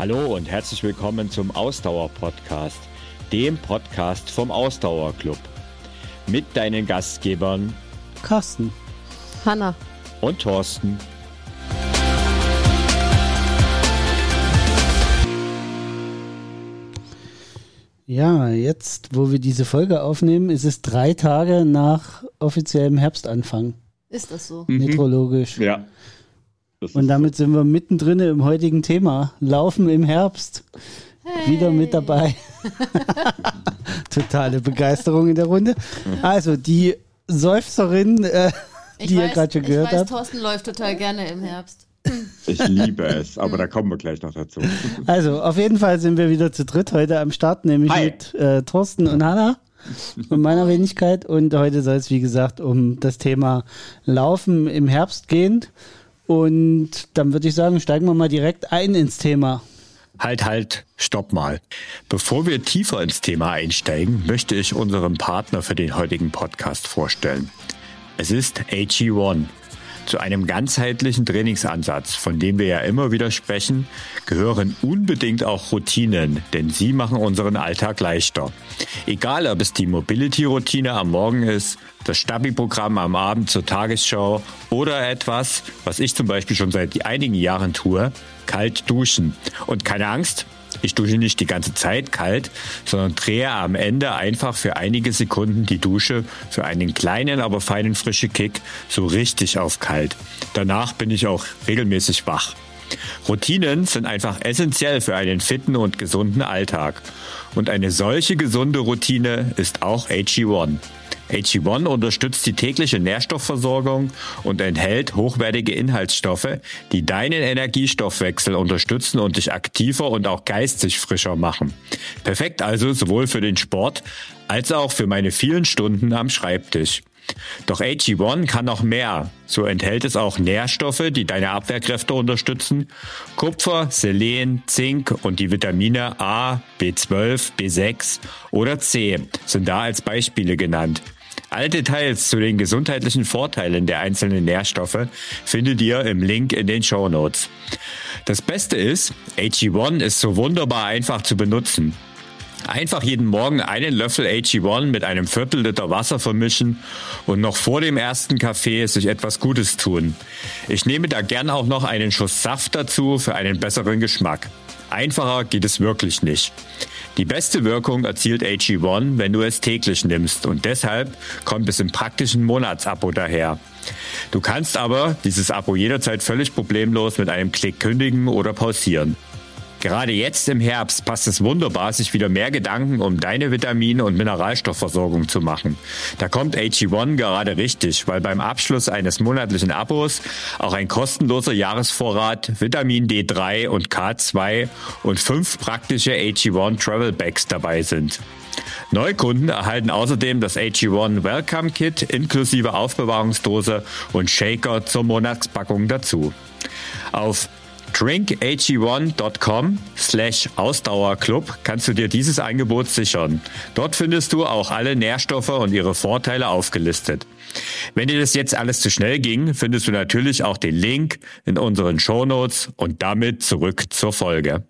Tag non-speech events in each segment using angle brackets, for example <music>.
Hallo und herzlich willkommen zum Ausdauer-Podcast, dem Podcast vom Ausdauerclub. Mit deinen Gastgebern Carsten, Hanna und Thorsten. Ja, jetzt, wo wir diese Folge aufnehmen, ist es drei Tage nach offiziellem Herbstanfang. Ist das so? Mhm. Meteorologisch. Ja. Und damit sind wir mittendrin im heutigen Thema. Laufen im Herbst. Hey. Wieder mit dabei. <laughs> Totale Begeisterung in der Runde. Also, die Seufzerin, äh, die weiß, ihr gerade schon gehört habt. Thorsten läuft total gerne im Herbst. Ich liebe es, aber da kommen wir gleich noch dazu. Also, auf jeden Fall sind wir wieder zu dritt heute am Start, nämlich Hi. mit äh, Thorsten und Hanna und meiner Wenigkeit. Und heute soll es, wie gesagt, um das Thema Laufen im Herbst gehen. Und dann würde ich sagen, steigen wir mal direkt ein ins Thema. Halt, halt, stopp mal. Bevor wir tiefer ins Thema einsteigen, möchte ich unseren Partner für den heutigen Podcast vorstellen. Es ist AG1. Zu einem ganzheitlichen Trainingsansatz, von dem wir ja immer wieder sprechen, gehören unbedingt auch Routinen, denn sie machen unseren Alltag leichter. Egal, ob es die Mobility-Routine am Morgen ist, das Stabi-Programm am Abend zur Tagesschau oder etwas, was ich zum Beispiel schon seit einigen Jahren tue, kalt duschen. Und keine Angst, ich dusche nicht die ganze Zeit kalt, sondern drehe am Ende einfach für einige Sekunden die Dusche für einen kleinen, aber feinen frische Kick so richtig auf kalt. Danach bin ich auch regelmäßig wach. Routinen sind einfach essentiell für einen fitten und gesunden Alltag. Und eine solche gesunde Routine ist auch AG1. AG1 unterstützt die tägliche Nährstoffversorgung und enthält hochwertige Inhaltsstoffe, die deinen Energiestoffwechsel unterstützen und dich aktiver und auch geistig frischer machen. Perfekt also sowohl für den Sport als auch für meine vielen Stunden am Schreibtisch. Doch AG1 kann noch mehr. So enthält es auch Nährstoffe, die deine Abwehrkräfte unterstützen. Kupfer, Selen, Zink und die Vitamine A, B12, B6 oder C sind da als Beispiele genannt. Alle Details zu den gesundheitlichen Vorteilen der einzelnen Nährstoffe findet ihr im Link in den Show Notes. Das Beste ist, AG1 ist so wunderbar einfach zu benutzen. Einfach jeden Morgen einen Löffel AG1 mit einem Viertel Liter Wasser vermischen und noch vor dem ersten Kaffee sich etwas Gutes tun. Ich nehme da gern auch noch einen Schuss Saft dazu für einen besseren Geschmack. Einfacher geht es wirklich nicht. Die beste Wirkung erzielt AG1, wenn du es täglich nimmst und deshalb kommt es im praktischen Monatsabo daher. Du kannst aber dieses Abo jederzeit völlig problemlos mit einem Klick kündigen oder pausieren. Gerade jetzt im Herbst passt es wunderbar, sich wieder mehr Gedanken um deine Vitamin- und Mineralstoffversorgung zu machen. Da kommt AG1 gerade richtig, weil beim Abschluss eines monatlichen Abos auch ein kostenloser Jahresvorrat Vitamin D3 und K2 und fünf praktische AG1 Travel Bags dabei sind. Neukunden erhalten außerdem das AG1 Welcome Kit inklusive Aufbewahrungsdose und Shaker zur Monatspackung dazu. Auf drinkag1.com slash Ausdauerclub kannst du dir dieses Angebot sichern. Dort findest du auch alle Nährstoffe und ihre Vorteile aufgelistet. Wenn dir das jetzt alles zu schnell ging, findest du natürlich auch den Link in unseren Shownotes und damit zurück zur Folge.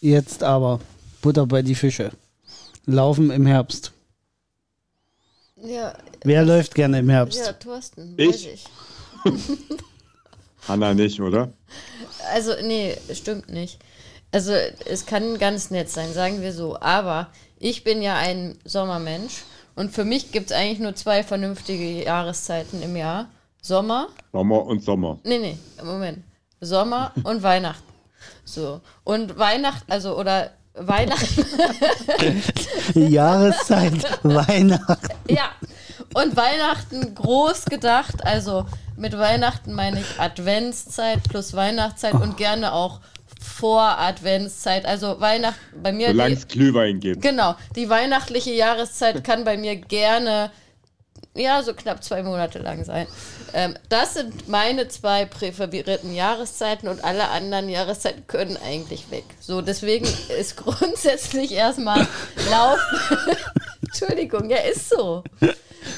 Jetzt aber Butter bei die Fische. Laufen im Herbst. Ja. Wer läuft gerne im Herbst? Ja, Thorsten. Ich. ich. <laughs> Hanna nicht, oder? Also, nee, stimmt nicht. Also, es kann ganz nett sein, sagen wir so. Aber ich bin ja ein Sommermensch und für mich gibt es eigentlich nur zwei vernünftige Jahreszeiten im Jahr. Sommer. Sommer und Sommer. Nee, nee, Moment. Sommer <laughs> und Weihnachten. So. Und Weihnachten, also, oder Weihnachten. <laughs> Jahreszeit, Weihnachten. Ja. Und Weihnachten groß gedacht, also mit Weihnachten meine ich Adventszeit plus Weihnachtszeit oh. und gerne auch vor Adventszeit. Also Weihnachten bei mir. Solange es Glühwein gibt. Genau. Die weihnachtliche Jahreszeit kann bei mir gerne, ja, so knapp zwei Monate lang sein. Ähm, das sind meine zwei präferierten Jahreszeiten und alle anderen Jahreszeiten können eigentlich weg. So, deswegen ist grundsätzlich erstmal Laufen. <laughs> Entschuldigung, ja, ist so.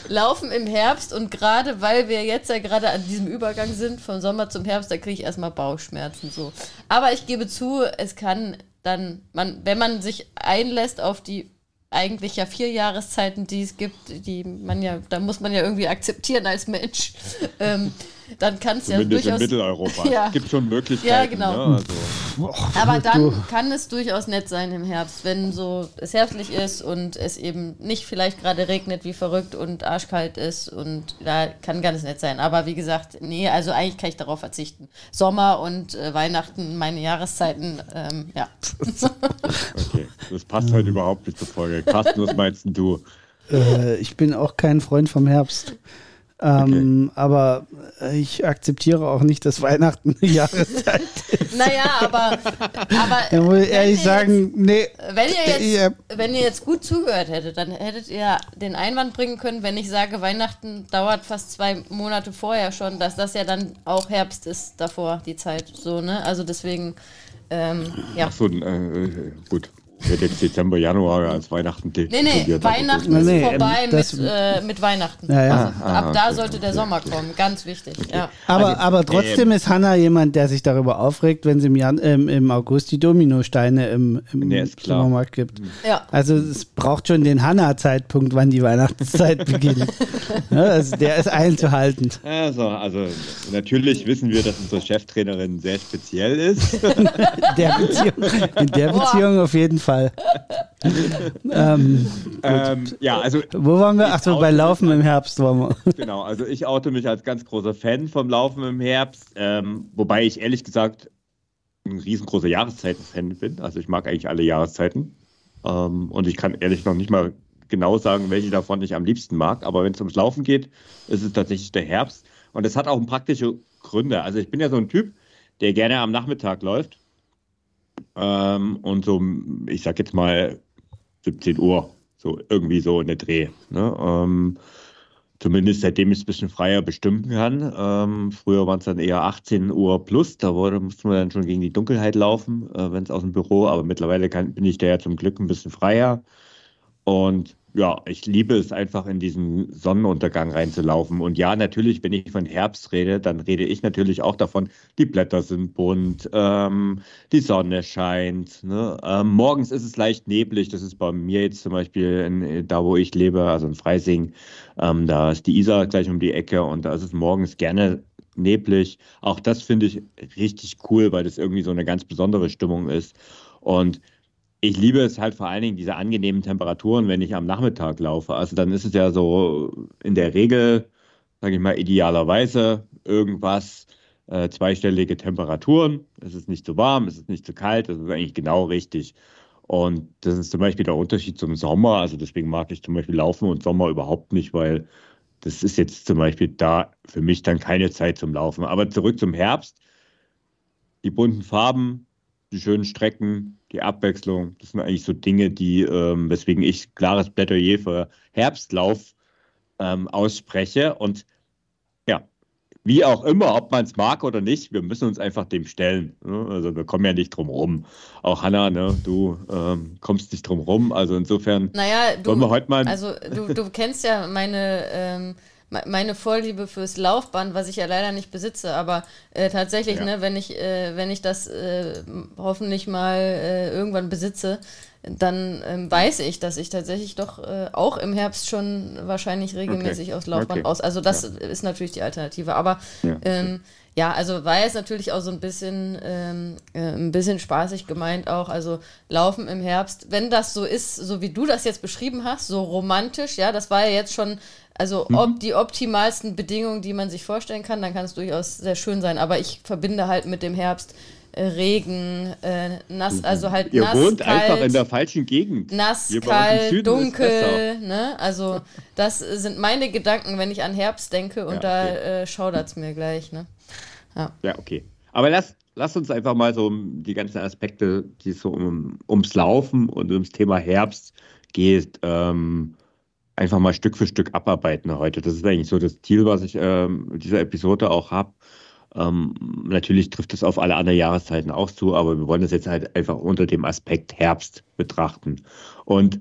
Laufen im Herbst und gerade weil wir jetzt ja gerade an diesem Übergang sind, vom Sommer zum Herbst, da kriege ich erstmal Bauchschmerzen so. Aber ich gebe zu, es kann dann, man, wenn man sich einlässt auf die eigentlich ja vier Jahreszeiten, die es gibt, die man ja, da muss man ja irgendwie akzeptieren als Mensch. <laughs> Ähm, dann kann es ja durchaus. in Mitteleuropa. <laughs> ja. Es gibt schon Möglichkeiten. Ja, genau. Ne? Also. Aber dann kann es durchaus nett sein im Herbst, wenn so es herbstlich ist und es eben nicht vielleicht gerade regnet wie verrückt und arschkalt ist und da kann ganz nett sein. Aber wie gesagt, nee, also eigentlich kann ich darauf verzichten. Sommer und äh, Weihnachten, meine Jahreszeiten, ähm, ja. okay, das passt heute überhaupt nicht zur Folge. Carsten, was meinst du? Äh, ich bin auch kein Freund vom Herbst. Ähm, okay. Aber ich akzeptiere auch nicht, dass Weihnachten eine Jahreszeit <laughs> ist. Naja, aber, aber da muss ich ehrlich sagen, jetzt, nee. Wenn ihr, jetzt, ja. wenn ihr jetzt gut zugehört hättet, dann hättet ihr den Einwand bringen können, wenn ich sage, Weihnachten dauert fast zwei Monate vorher schon, dass das ja dann auch Herbst ist davor, die Zeit. So, ne? Also deswegen, ähm, ja. Ach so, äh, gut. Hätte jetzt Dezember, Januar als Weihnachten Nee, nee, Weihnachten ist nee, vorbei mit, äh, mit Weihnachten. Ja, ja. Also, ah, ab da okay, sollte der Sommer kommen, ganz wichtig. Okay. Ja. Aber, also, aber trotzdem äh, ist Hanna jemand, der sich darüber aufregt, wenn es im, Jan ähm, im August die Dominosteine im, im nee, Supermarkt gibt. Ja. Also es braucht schon den Hanna-Zeitpunkt, wann die Weihnachtszeit <laughs> beginnt. ja, <laughs> also der ist einzuhalten. Also, also natürlich wissen wir, dass unsere Cheftrainerin sehr speziell ist. <laughs> der Beziehung, in der Beziehung auf jeden Fall. Fall. <laughs> ähm, ähm, ja, also. Wo waren wir? Achso, bei Laufen im Herbst waren wir. <laughs> Genau, also ich oute mich als ganz großer Fan vom Laufen im Herbst, ähm, wobei ich ehrlich gesagt ein riesengroßer Jahreszeiten-Fan bin. Also ich mag eigentlich alle Jahreszeiten. Ähm, und ich kann ehrlich noch nicht mal genau sagen, welche davon ich am liebsten mag. Aber wenn es ums Laufen geht, ist es tatsächlich der Herbst. Und es hat auch praktische Gründe. Also ich bin ja so ein Typ, der gerne am Nachmittag läuft. Ähm, und so, ich sag jetzt mal 17 Uhr, so irgendwie so in der Dreh. Ne? Ähm, zumindest seitdem ich es ein bisschen freier bestimmen kann. Ähm, früher waren es dann eher 18 Uhr plus, da wurde, musste man dann schon gegen die Dunkelheit laufen, äh, wenn es aus dem Büro, aber mittlerweile kann, bin ich da ja zum Glück ein bisschen freier. Und ja, ich liebe es einfach in diesen Sonnenuntergang reinzulaufen. Und ja, natürlich, wenn ich von Herbst rede, dann rede ich natürlich auch davon, die Blätter sind bunt, ähm, die Sonne scheint. Ne? Ähm, morgens ist es leicht neblig. Das ist bei mir jetzt zum Beispiel in, da, wo ich lebe, also in Freising. Ähm, da ist die Isar gleich um die Ecke und da ist es morgens gerne neblig. Auch das finde ich richtig cool, weil das irgendwie so eine ganz besondere Stimmung ist. Und ich liebe es halt vor allen Dingen diese angenehmen Temperaturen, wenn ich am Nachmittag laufe. Also dann ist es ja so in der Regel, sage ich mal, idealerweise irgendwas äh, zweistellige Temperaturen. Es ist nicht zu warm, es ist nicht zu kalt, das ist eigentlich genau richtig. Und das ist zum Beispiel der Unterschied zum Sommer. Also deswegen mag ich zum Beispiel Laufen und Sommer überhaupt nicht, weil das ist jetzt zum Beispiel da für mich dann keine Zeit zum Laufen. Aber zurück zum Herbst. Die bunten Farben, die schönen Strecken, die Abwechslung, das sind eigentlich so Dinge, die, ähm, weswegen ich klares Plädoyer für Herbstlauf ähm, ausspreche. Und ja, wie auch immer, ob man es mag oder nicht, wir müssen uns einfach dem stellen. Ne? Also wir kommen ja nicht drum rum. Auch Hanna, ne, du ähm, kommst nicht drum rum. Also insofern naja, du, wollen wir heute mal. Also du, du kennst ja meine ähm, meine Vorliebe fürs Laufband, was ich ja leider nicht besitze, aber äh, tatsächlich, ja. ne, wenn ich, äh, wenn ich das äh, hoffentlich mal äh, irgendwann besitze, dann ähm, weiß ich, dass ich tatsächlich doch äh, auch im Herbst schon wahrscheinlich regelmäßig okay. aufs Laufband okay. aus. Also das ja. ist natürlich die Alternative. Aber ja, ähm, ja, also war jetzt natürlich auch so ein bisschen, ähm, äh, ein bisschen spaßig gemeint auch. Also Laufen im Herbst, wenn das so ist, so wie du das jetzt beschrieben hast, so romantisch, ja, das war ja jetzt schon also mhm. ob die optimalsten Bedingungen, die man sich vorstellen kann, dann kann es durchaus sehr schön sein. Aber ich verbinde halt mit dem Herbst äh, Regen, äh, nass, mhm. also halt Ihr nass, wohnt kalt, einfach in der falschen Gegend. Nass, kalt, dunkel. Ne? Also das sind meine Gedanken, wenn ich an Herbst denke und ja, okay. da äh, schaudert es mir gleich. Ne? Ja. ja, okay. Aber lass, lass uns einfach mal so die ganzen Aspekte, die so um, ums Laufen und ums Thema Herbst geht, ähm, einfach mal Stück für Stück abarbeiten heute. Das ist eigentlich so das Ziel, was ich ähm, dieser Episode auch habe. Ähm, natürlich trifft es auf alle anderen Jahreszeiten auch zu, aber wir wollen das jetzt halt einfach unter dem Aspekt Herbst betrachten. Und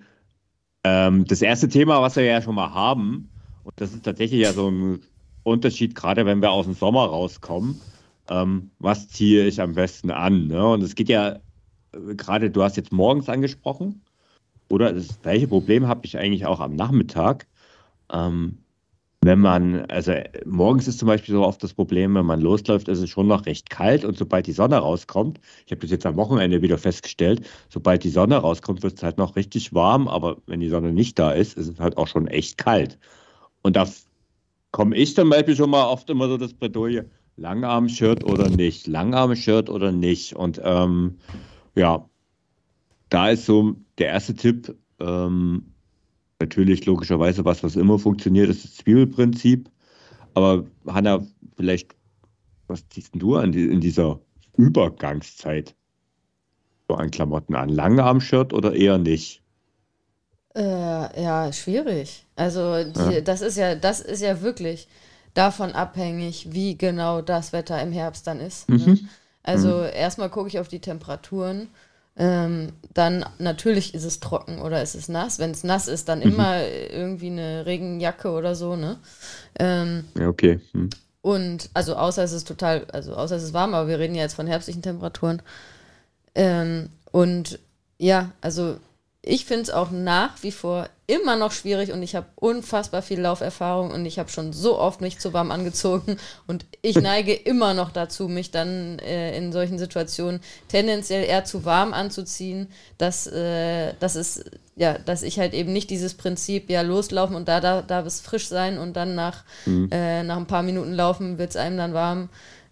ähm, das erste Thema, was wir ja schon mal haben, Und das ist tatsächlich ja so ein Unterschied, gerade wenn wir aus dem Sommer rauskommen. Ähm, was ziehe ich am besten an? Ne? Und es geht ja äh, gerade, du hast jetzt morgens angesprochen, oder das gleiche Problem habe ich eigentlich auch am Nachmittag. Ähm, wenn man, also morgens ist zum Beispiel so oft das Problem, wenn man losläuft, ist es schon noch recht kalt und sobald die Sonne rauskommt, ich habe das jetzt am Wochenende wieder festgestellt, sobald die Sonne rauskommt, wird es halt noch richtig warm, aber wenn die Sonne nicht da ist, ist es halt auch schon echt kalt. Und da komme ich zum Beispiel schon mal oft immer so das Bredouille, Langarm-Shirt oder nicht, Langarm-Shirt oder nicht. Und ähm, ja, da ist so der erste Tipp, ähm, natürlich logischerweise was, was immer funktioniert, ist das Zwiebelprinzip. Aber Hanna, vielleicht, was ziehst du an die, in dieser Übergangszeit so an Klamotten an? Langarm-Shirt oder eher nicht? Äh, ja, schwierig. Also die, ja. das ist ja, das ist ja wirklich davon abhängig, wie genau das Wetter im Herbst dann ist. Ne? Mhm. Ne? Also mhm. erstmal gucke ich auf die Temperaturen ähm, dann natürlich ist es trocken oder ist es nass. Wenn es nass ist, dann mhm. immer irgendwie eine Regenjacke oder so, ne? Ähm, ja, okay. Hm. Und also außer es ist total, also außer es ist warm, aber wir reden ja jetzt von herbstlichen Temperaturen. Ähm, und ja, also ich finde es auch nach wie vor immer noch schwierig und ich habe unfassbar viel Lauferfahrung und ich habe schon so oft mich zu warm angezogen und ich <laughs> neige immer noch dazu, mich dann äh, in solchen Situationen tendenziell eher zu warm anzuziehen, dass, äh, dass es ja, dass ich halt eben nicht dieses Prinzip, ja, loslaufen und da darf da es frisch sein und dann nach, mhm. äh, nach ein paar Minuten laufen wird es einem dann warm.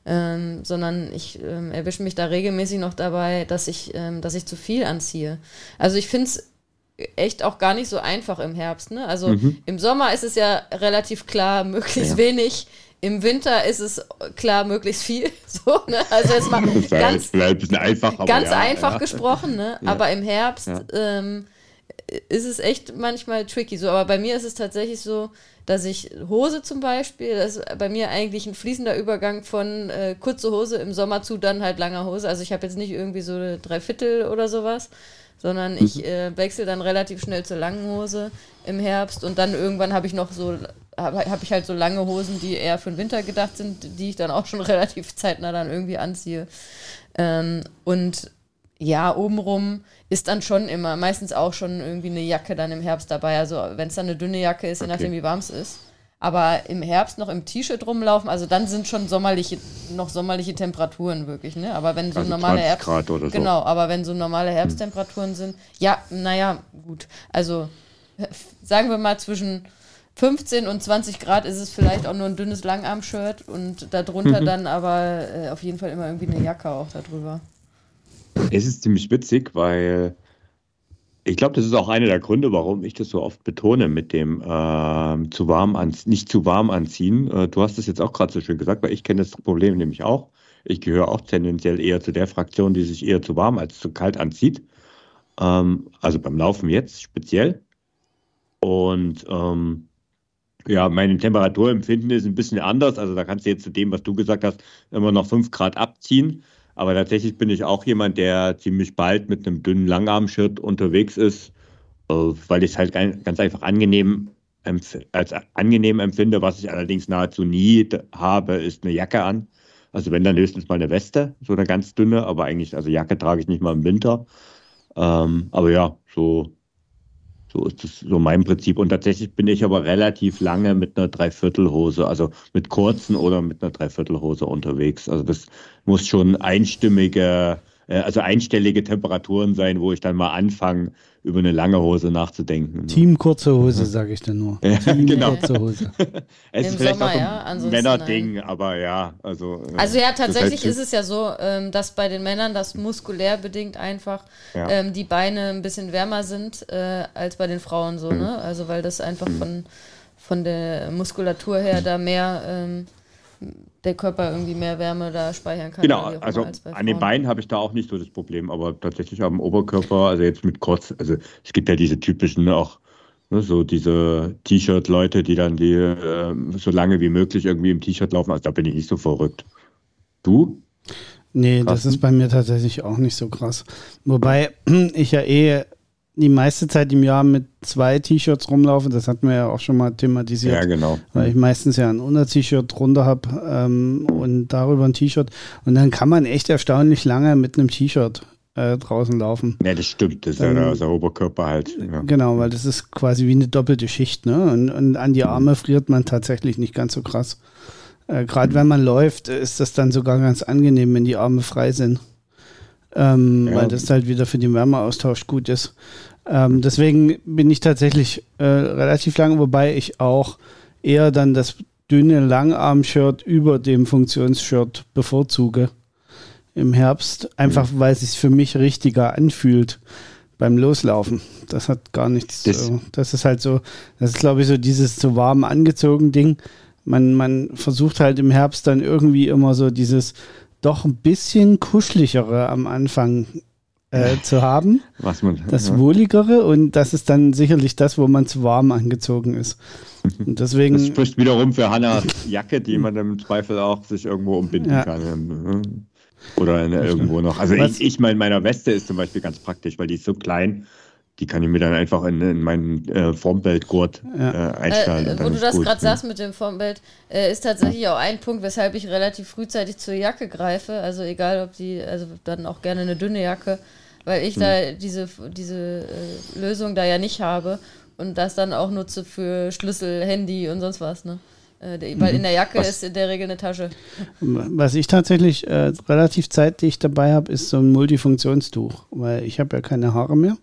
Ähm, sondern ich ähm, erwische mich da regelmäßig noch dabei, dass ich, ähm, dass ich zu viel anziehe. Also ich finde es echt auch gar nicht so einfach im Herbst. Ne? Also mhm. im Sommer ist es ja relativ klar, möglichst ja. wenig. Im Winter ist es klar, möglichst viel. <laughs> So, ne? Also jetzt mal ganz, ein bisschen einfach, ganz ja, einfach ja. gesprochen. Ne? Aber im Herbst ähm, ist es echt manchmal tricky. So, aber bei mir ist es tatsächlich so, dass ich Hose zum Beispiel, das ist bei mir eigentlich ein fließender Übergang von äh, kurze Hose im Sommer zu dann halt langer Hose. Also ich habe jetzt nicht irgendwie so eine Dreiviertel oder sowas, sondern mhm. ich äh, wechsle dann relativ schnell zur langen Hose im Herbst und dann irgendwann habe ich noch so, habe hab ich halt so lange Hosen, die eher für den Winter gedacht sind, die ich dann auch schon <laughs> relativ zeitnah dann irgendwie anziehe. Ähm, und ja, obenrum ist dann schon immer, meistens auch schon irgendwie eine Jacke dann im Herbst dabei. Also wenn es dann eine dünne Jacke ist, je nachdem wie warm es ist. Aber im Herbst noch im T-Shirt rumlaufen, also dann sind schon sommerliche, noch sommerliche Temperaturen wirklich, ne? Aber wenn so also normale Herbst. Grad oder so. Genau, aber wenn so normale Herbsttemperaturen hm. sind, ja, naja, gut. Also sagen wir mal zwischen 15 und 20 Grad ist es vielleicht auch nur ein dünnes Langarm-Shirt und darunter mhm. dann aber äh, auf jeden Fall immer irgendwie eine Jacke auch darüber. Es ist ziemlich witzig, weil ich glaube, das ist auch einer der Gründe, warum ich das so oft betone mit dem äh, zu warm an, nicht zu warm anziehen. Äh, du hast es jetzt auch gerade so schön gesagt, weil ich kenne das Problem nämlich auch. Ich gehöre auch tendenziell eher zu der Fraktion, die sich eher zu warm als zu kalt anzieht. Ähm, also beim Laufen jetzt speziell. Und ähm, ja, mein Temperaturempfinden ist ein bisschen anders. Also da kannst du jetzt zu dem, was du gesagt hast, immer noch 5 Grad abziehen. Aber tatsächlich bin ich auch jemand, der ziemlich bald mit einem dünnen Langarm-Shirt unterwegs ist, äh, weil ich es halt ganz einfach angenehm als angenehm empfinde. Was ich allerdings nahezu nie habe, ist eine Jacke an. Also wenn dann höchstens mal eine Weste, so eine ganz dünne, aber eigentlich, also Jacke trage ich nicht mal im Winter. Ähm, aber ja, so so ist das so mein Prinzip. Und tatsächlich bin ich aber relativ lange mit einer Dreiviertelhose, also mit kurzen oder mit einer Dreiviertelhose unterwegs. Also das muss schon einstimmige, also einstellige Temperaturen sein, wo ich dann mal anfange, über eine lange Hose nachzudenken. Team kurze Hose, <laughs> sage ich dann nur. Ja, Team genau. kurze Hose. <laughs> es Im ist vielleicht Sommer, auch ein ja, Männerding, aber ja, also. Also ja, tatsächlich ist es ja so, ähm, dass bei den Männern das muskulär bedingt einfach ja. ähm, die Beine ein bisschen wärmer sind äh, als bei den Frauen so, mhm. ne? Also weil das einfach mhm. von, von der Muskulatur her da mehr ähm, der Körper irgendwie mehr Wärme da speichern kann. Genau, also an den Beinen habe ich da auch nicht so das Problem, aber tatsächlich am Oberkörper, also jetzt mit kurz, also es gibt ja diese typischen auch, ne, so diese T-Shirt-Leute, die dann die äh, so lange wie möglich irgendwie im T-Shirt laufen, also da bin ich nicht so verrückt. Du? Nee, krass. das ist bei mir tatsächlich auch nicht so krass. Wobei <clears throat> ich ja eh die meiste Zeit im Jahr mit zwei T-Shirts rumlaufe. Das hatten wir ja auch schon mal thematisiert. Ja, genau. Weil ich meistens ja ein Unter-T-Shirt drunter habe ähm, und darüber ein T-Shirt. Und dann kann man echt erstaunlich lange mit einem T-Shirt äh, draußen laufen. Ja, das stimmt. Das ist ja der, der Oberkörper halt. Ja. Genau, weil das ist quasi wie eine doppelte Schicht. Ne? Und, und an die Arme friert man tatsächlich nicht ganz so krass. Äh, Gerade wenn man läuft, ist das dann sogar ganz angenehm, wenn die Arme frei sind. Ähm, ja. Weil das halt wieder für den Wärmeaustausch gut ist. Ähm, deswegen bin ich tatsächlich äh, relativ lang, wobei ich auch eher dann das dünne Langarm-Shirt über dem Funktionsshirt bevorzuge im Herbst, einfach mhm. weil es sich für mich richtiger anfühlt beim Loslaufen. Das hat gar nichts. Das, äh, das ist halt so, das ist glaube ich so dieses zu warm angezogen Ding. Man, man versucht halt im Herbst dann irgendwie immer so dieses doch ein bisschen kuscheligere am Anfang äh, zu haben. <laughs> Was man, das ja. Wohligere und das ist dann sicherlich das, wo man zu warm angezogen ist. <laughs> Und deswegen, das spricht wiederum für Hannas <laughs> Jacke, die man im Zweifel auch sich irgendwo umbinden ja. kann. Oder in, irgendwo noch. Also Was? ich, ich meine, meiner Weste ist zum Beispiel ganz praktisch, weil die ist so klein, die kann ich mir dann einfach in, in meinen äh, Formbeltgurt ja. äh, einstellen. Äh, wo du das gerade sagst mit dem Formbelt, äh, ist tatsächlich ja. auch ein Punkt, weshalb ich relativ frühzeitig zur Jacke greife. Also egal, ob die, also dann auch gerne eine dünne Jacke, weil ich hm. da diese, diese äh, Lösung da ja nicht habe und das dann auch nutze für Schlüssel, Handy und sonst was. Ne? Äh, weil in der Jacke was, ist in der Regel eine Tasche. Was ich tatsächlich äh, relativ zeitig dabei habe, ist so ein Multifunktionstuch, weil ich habe ja keine Haare mehr.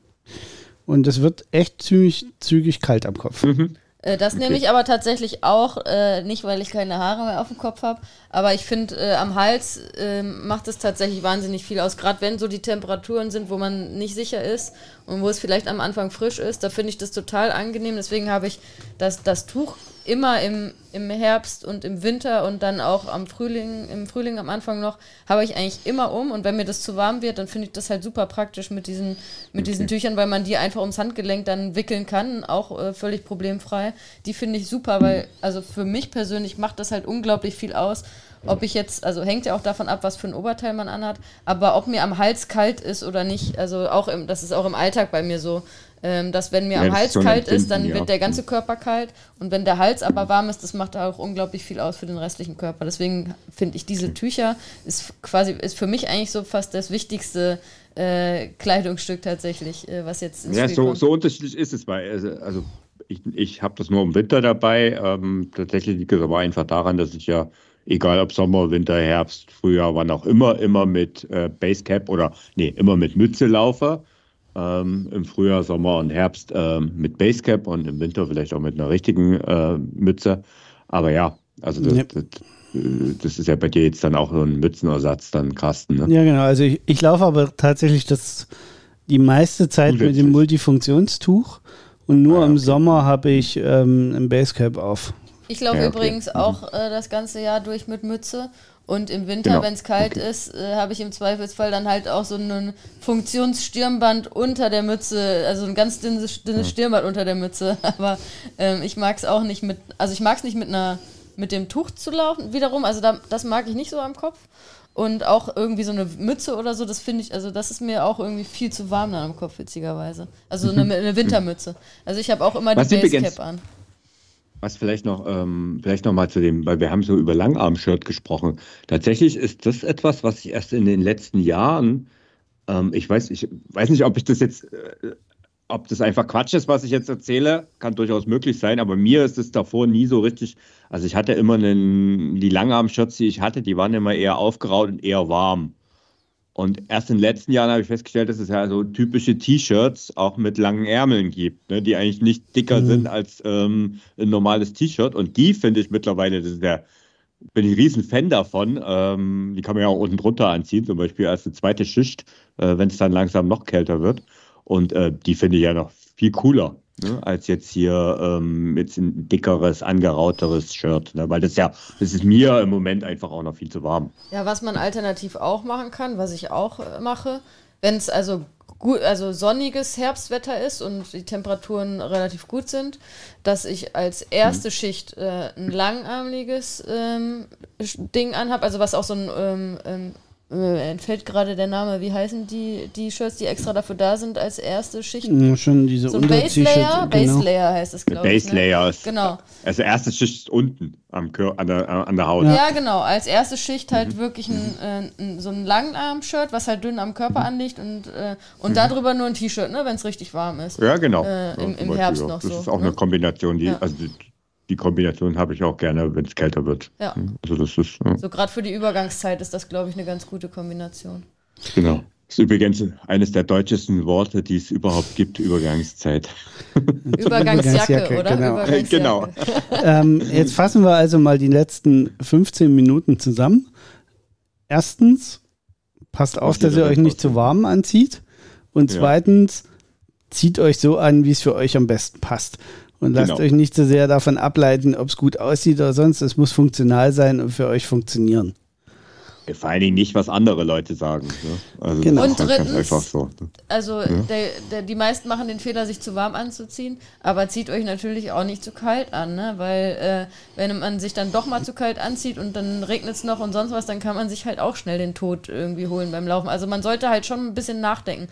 Und es wird echt ziemlich zügig kalt am Kopf. Mhm. Äh, das okay. nehme ich aber tatsächlich auch, äh, nicht weil ich keine Haare mehr auf dem Kopf habe, aber ich finde, äh, am Hals äh, macht es tatsächlich wahnsinnig viel aus. Gerade wenn so die Temperaturen sind, wo man nicht sicher ist und wo es vielleicht am Anfang frisch ist, da finde ich das total angenehm. Deswegen habe ich das, das Tuch immer im, im Herbst und im Winter und dann auch am Frühling, im Frühling am Anfang noch, habe ich eigentlich immer um. Und wenn mir das zu warm wird, dann finde ich das halt super praktisch mit diesen, mit okay. diesen Tüchern, weil man die einfach ums Handgelenk dann wickeln kann, auch äh, völlig problemfrei. Die finde ich super, weil, also für mich persönlich macht das halt unglaublich viel aus. Ob ich jetzt, also hängt ja auch davon ab, was für ein Oberteil man anhat, aber ob mir am Hals kalt ist oder nicht, also auch im, das ist auch im Alltag bei mir so ähm, dass wenn mir ja, am Hals kalt ist, dann wird der ganze Körper kalt. Und wenn der Hals aber warm ist, das macht auch unglaublich viel aus für den restlichen Körper. Deswegen finde ich diese Tücher ist quasi ist für mich eigentlich so fast das wichtigste äh, Kleidungsstück tatsächlich, äh, was jetzt Ja, so, kommt. so unterschiedlich ist es bei. Also, also ich, ich habe das nur im Winter dabei. Ähm, tatsächlich liegt es aber einfach daran, dass ich ja egal ob Sommer, Winter, Herbst, Frühjahr, wann auch immer, immer mit äh, Basecap oder nee, immer mit Mütze laufe ähm, im Frühjahr, Sommer und Herbst ähm, mit Basecap und im Winter vielleicht auch mit einer richtigen äh, Mütze. Aber ja, also das, ja. Das, das, ist ja bei dir jetzt dann auch so ein Mützenersatz, dann Kasten. Ne? Ja, genau. Also ich, ich laufe aber tatsächlich das die meiste Zeit mit dem Multifunktionstuch und nur ah, okay. im Sommer habe ich ähm, ein Basecap auf. Ich laufe ja, okay. übrigens mhm. auch äh, das ganze Jahr durch mit Mütze und im Winter, genau. wenn es kalt okay. ist, äh, habe ich im Zweifelsfall dann halt auch so ein Funktionsstirnband unter der Mütze, also ein ganz dünnes, dünnes Stirnband unter der Mütze. <laughs> Aber ähm, ich mag es auch nicht mit, also ich mag es nicht mit einer, mit dem Tuch zu laufen, wiederum. Also da, das mag ich nicht so am Kopf. Und auch irgendwie so eine Mütze oder so, das finde ich, also das ist mir auch irgendwie viel zu warm dann am Kopf, witzigerweise. Also eine, eine Wintermütze. Also ich habe auch immer Was die Basecap an. Was vielleicht noch, ähm, vielleicht noch mal zu dem, weil wir haben so über Langarm-Shirt gesprochen. Tatsächlich ist das etwas, was ich erst in den letzten Jahren, ähm, ich weiß, ich weiß nicht, ob ich das jetzt, äh, ob das einfach Quatsch ist, was ich jetzt erzähle, kann durchaus möglich sein, aber mir ist es davor nie so richtig, also ich hatte immer einen, die Langarm-Shirts, die ich hatte, die waren immer eher aufgeraut und eher warm. Und erst in den letzten Jahren habe ich festgestellt, dass es ja so typische T-Shirts auch mit langen Ärmeln gibt, ne, die eigentlich nicht dicker mhm. sind als ähm, ein normales T-Shirt. Und die finde ich mittlerweile, das ist der, bin ich ein riesen Fan davon. Ähm, die kann man ja auch unten drunter anziehen, zum Beispiel als eine zweite Schicht, äh, wenn es dann langsam noch kälter wird. Und äh, die finde ich ja noch viel cooler. Ne, als jetzt hier ähm, jetzt ein dickeres, angerauteres Shirt. Ne, weil das ja, das ist mir im Moment einfach auch noch viel zu warm. Ja, was man alternativ auch machen kann, was ich auch äh, mache, wenn es also gut, also sonniges Herbstwetter ist und die Temperaturen relativ gut sind, dass ich als erste hm. Schicht äh, ein langarmliches ähm, Ding anhabe, also was auch so ein ähm, äh, entfällt gerade der Name, wie heißen die, die Shirts, die extra dafür da sind als erste Schicht? Ja, schon diese so ein Base Layer, Base genau. Layer heißt es, glaube ich. Base Layer ne? ist, genau. Also erste Schicht ist unten am Kör an, der, an der Haut. Ja. ja, genau. Als erste Schicht halt mhm. wirklich ein, äh, ein, so ein Langarm-Shirt, was halt dünn am Körper mhm. anliegt und, äh, und mhm. darüber nur ein T-Shirt, ne, wenn es richtig warm ist. Ja, genau. Äh, Im, im Herbst noch das so. Das ist auch ne? eine Kombination, die, ja. also die, die Kombination habe ich auch gerne, wenn es kälter wird. Ja. Also das ist, ja. So gerade für die Übergangszeit ist das, glaube ich, eine ganz gute Kombination. Genau. Das ist übrigens eines der deutschesten Worte, die es überhaupt gibt, Übergangszeit. <laughs> Übergangsjacke, oder? Genau. Übergangsjacke. genau. <laughs> ähm, jetzt fassen wir also mal die letzten 15 Minuten zusammen. Erstens, passt auf, dass ihr euch nicht zu warm anzieht. Und zweitens, zieht euch so an, wie es für euch am besten passt. Und lasst genau. euch nicht so sehr davon ableiten, ob es gut aussieht oder sonst. Es muss funktional sein und für euch funktionieren. Vor allen Dingen nicht, was andere Leute sagen. Ne? Also genau. Und drittens, so. also ja? der, der, die meisten machen den Fehler, sich zu warm anzuziehen, aber zieht euch natürlich auch nicht zu kalt an, ne? weil äh, wenn man sich dann doch mal zu kalt anzieht und dann regnet es noch und sonst was, dann kann man sich halt auch schnell den Tod irgendwie holen beim Laufen. Also man sollte halt schon ein bisschen nachdenken.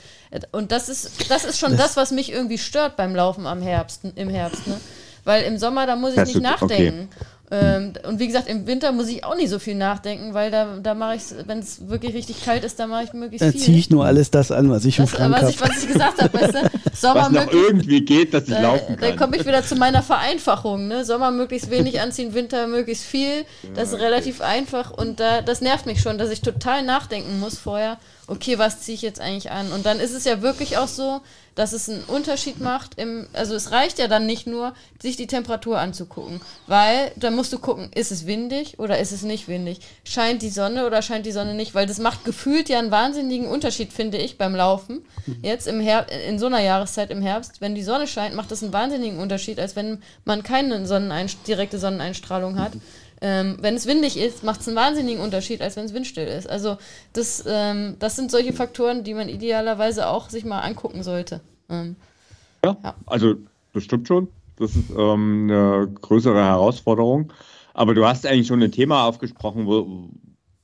Und das ist, das ist schon das, das was mich irgendwie stört beim Laufen am Herbst, im Herbst. Ne? Weil im Sommer, da muss ich nicht nachdenken. Okay. Ähm, und wie gesagt, im Winter muss ich auch nicht so viel nachdenken, weil da, da mache ich wenn es wirklich richtig kalt ist, dann mache ich möglichst viel. Da ziehe ich nur alles das an, was ich im Schrank habe. Was, was ich gesagt habe, weißt du? <laughs> Sommer was noch irgendwie geht, dass ich da, laufen kann. Dann komme ich wieder zu meiner Vereinfachung. Ne? Sommer möglichst wenig <laughs> anziehen, Winter möglichst viel. Das ist relativ einfach und da, das nervt mich schon, dass ich total nachdenken muss vorher, okay, was ziehe ich jetzt eigentlich an? Und dann ist es ja wirklich auch so, dass es einen Unterschied macht. Im, also es reicht ja dann nicht nur, sich die Temperatur anzugucken, weil dann musst du gucken, ist es windig oder ist es nicht windig? Scheint die Sonne oder scheint die Sonne nicht? Weil das macht gefühlt ja einen wahnsinnigen Unterschied, finde ich, beim Laufen. Jetzt im Her in so einer Jahreszeit im Herbst, wenn die Sonne scheint, macht das einen wahnsinnigen Unterschied, als wenn man keine Sonnenein direkte Sonneneinstrahlung hat. Ähm, wenn es windig ist, macht es einen wahnsinnigen Unterschied, als wenn es windstill ist. Also das, ähm, das sind solche Faktoren, die man idealerweise auch sich mal angucken sollte. Ähm, ja, ja, also das stimmt schon. Das ist ähm, eine größere Herausforderung. Aber du hast eigentlich schon ein Thema aufgesprochen, wo,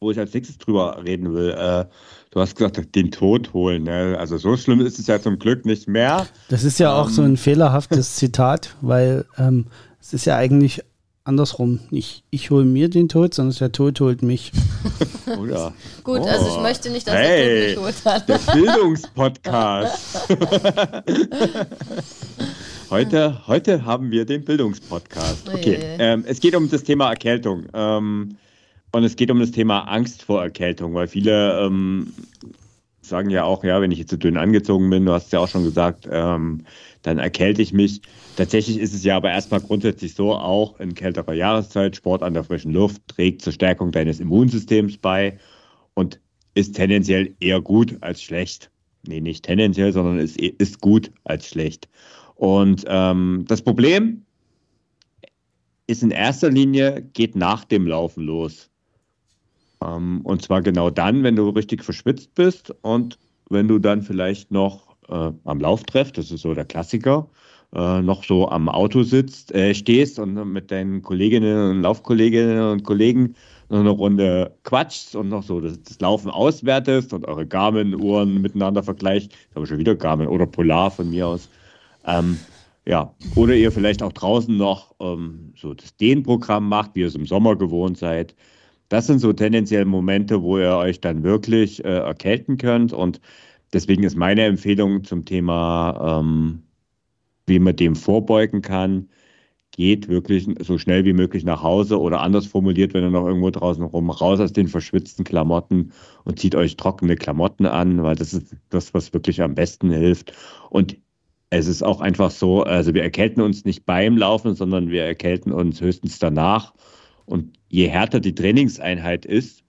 wo ich als nächstes drüber reden will. Äh, du hast gesagt, den Tod holen. Ne? Also so schlimm ist es ja zum Glück nicht mehr. Das ist ja auch so ein ähm, fehlerhaftes Zitat, weil ähm, es ist ja eigentlich andersrum. Nicht ich hole mir den Tod, sondern der Tod holt mich. Oh ja. <laughs> Gut, oh. also ich oh. möchte nicht, dass hey, der Tod mich holt. Hat. Der Bildungspodcast. <laughs> heute, heute haben wir den Bildungspodcast. Okay, ähm, es geht um das Thema Erkältung. Ähm, und es geht um das Thema Angst vor Erkältung, weil viele ähm, sagen ja auch, ja, wenn ich jetzt zu so dünn angezogen bin, du hast es ja auch schon gesagt, ähm, dann erkälte ich mich. Tatsächlich ist es ja aber erstmal grundsätzlich so, auch in kälterer Jahreszeit, Sport an der frischen Luft trägt zur Stärkung deines Immunsystems bei und ist tendenziell eher gut als schlecht. Nee, nicht tendenziell, sondern ist, ist gut als schlecht. Und ähm, das Problem ist in erster Linie, geht nach dem Laufen los. Ähm, und zwar genau dann, wenn du richtig verschwitzt bist und wenn du dann vielleicht noch äh, am Lauftreff, das ist so der Klassiker, äh, noch so am Auto sitzt, äh, stehst und mit deinen Kolleginnen und Laufkolleginnen und Kollegen noch eine Runde quatschst und noch so das, das Laufen auswertest und eure Garmin-Uhren miteinander vergleicht. Ich habe schon wieder Garmin oder Polar von mir aus. Ähm, ja, oder ihr vielleicht auch draußen noch ähm, so das Dehnprogramm macht, wie ihr es im Sommer gewohnt seid. Das sind so tendenziell Momente, wo ihr euch dann wirklich äh, erkälten könnt und Deswegen ist meine Empfehlung zum Thema, ähm, wie man dem vorbeugen kann, geht wirklich so schnell wie möglich nach Hause oder anders formuliert, wenn ihr noch irgendwo draußen rum, raus aus den verschwitzten Klamotten und zieht euch trockene Klamotten an, weil das ist das, was wirklich am besten hilft. Und es ist auch einfach so, also wir erkälten uns nicht beim Laufen, sondern wir erkälten uns höchstens danach. Und je härter die Trainingseinheit ist,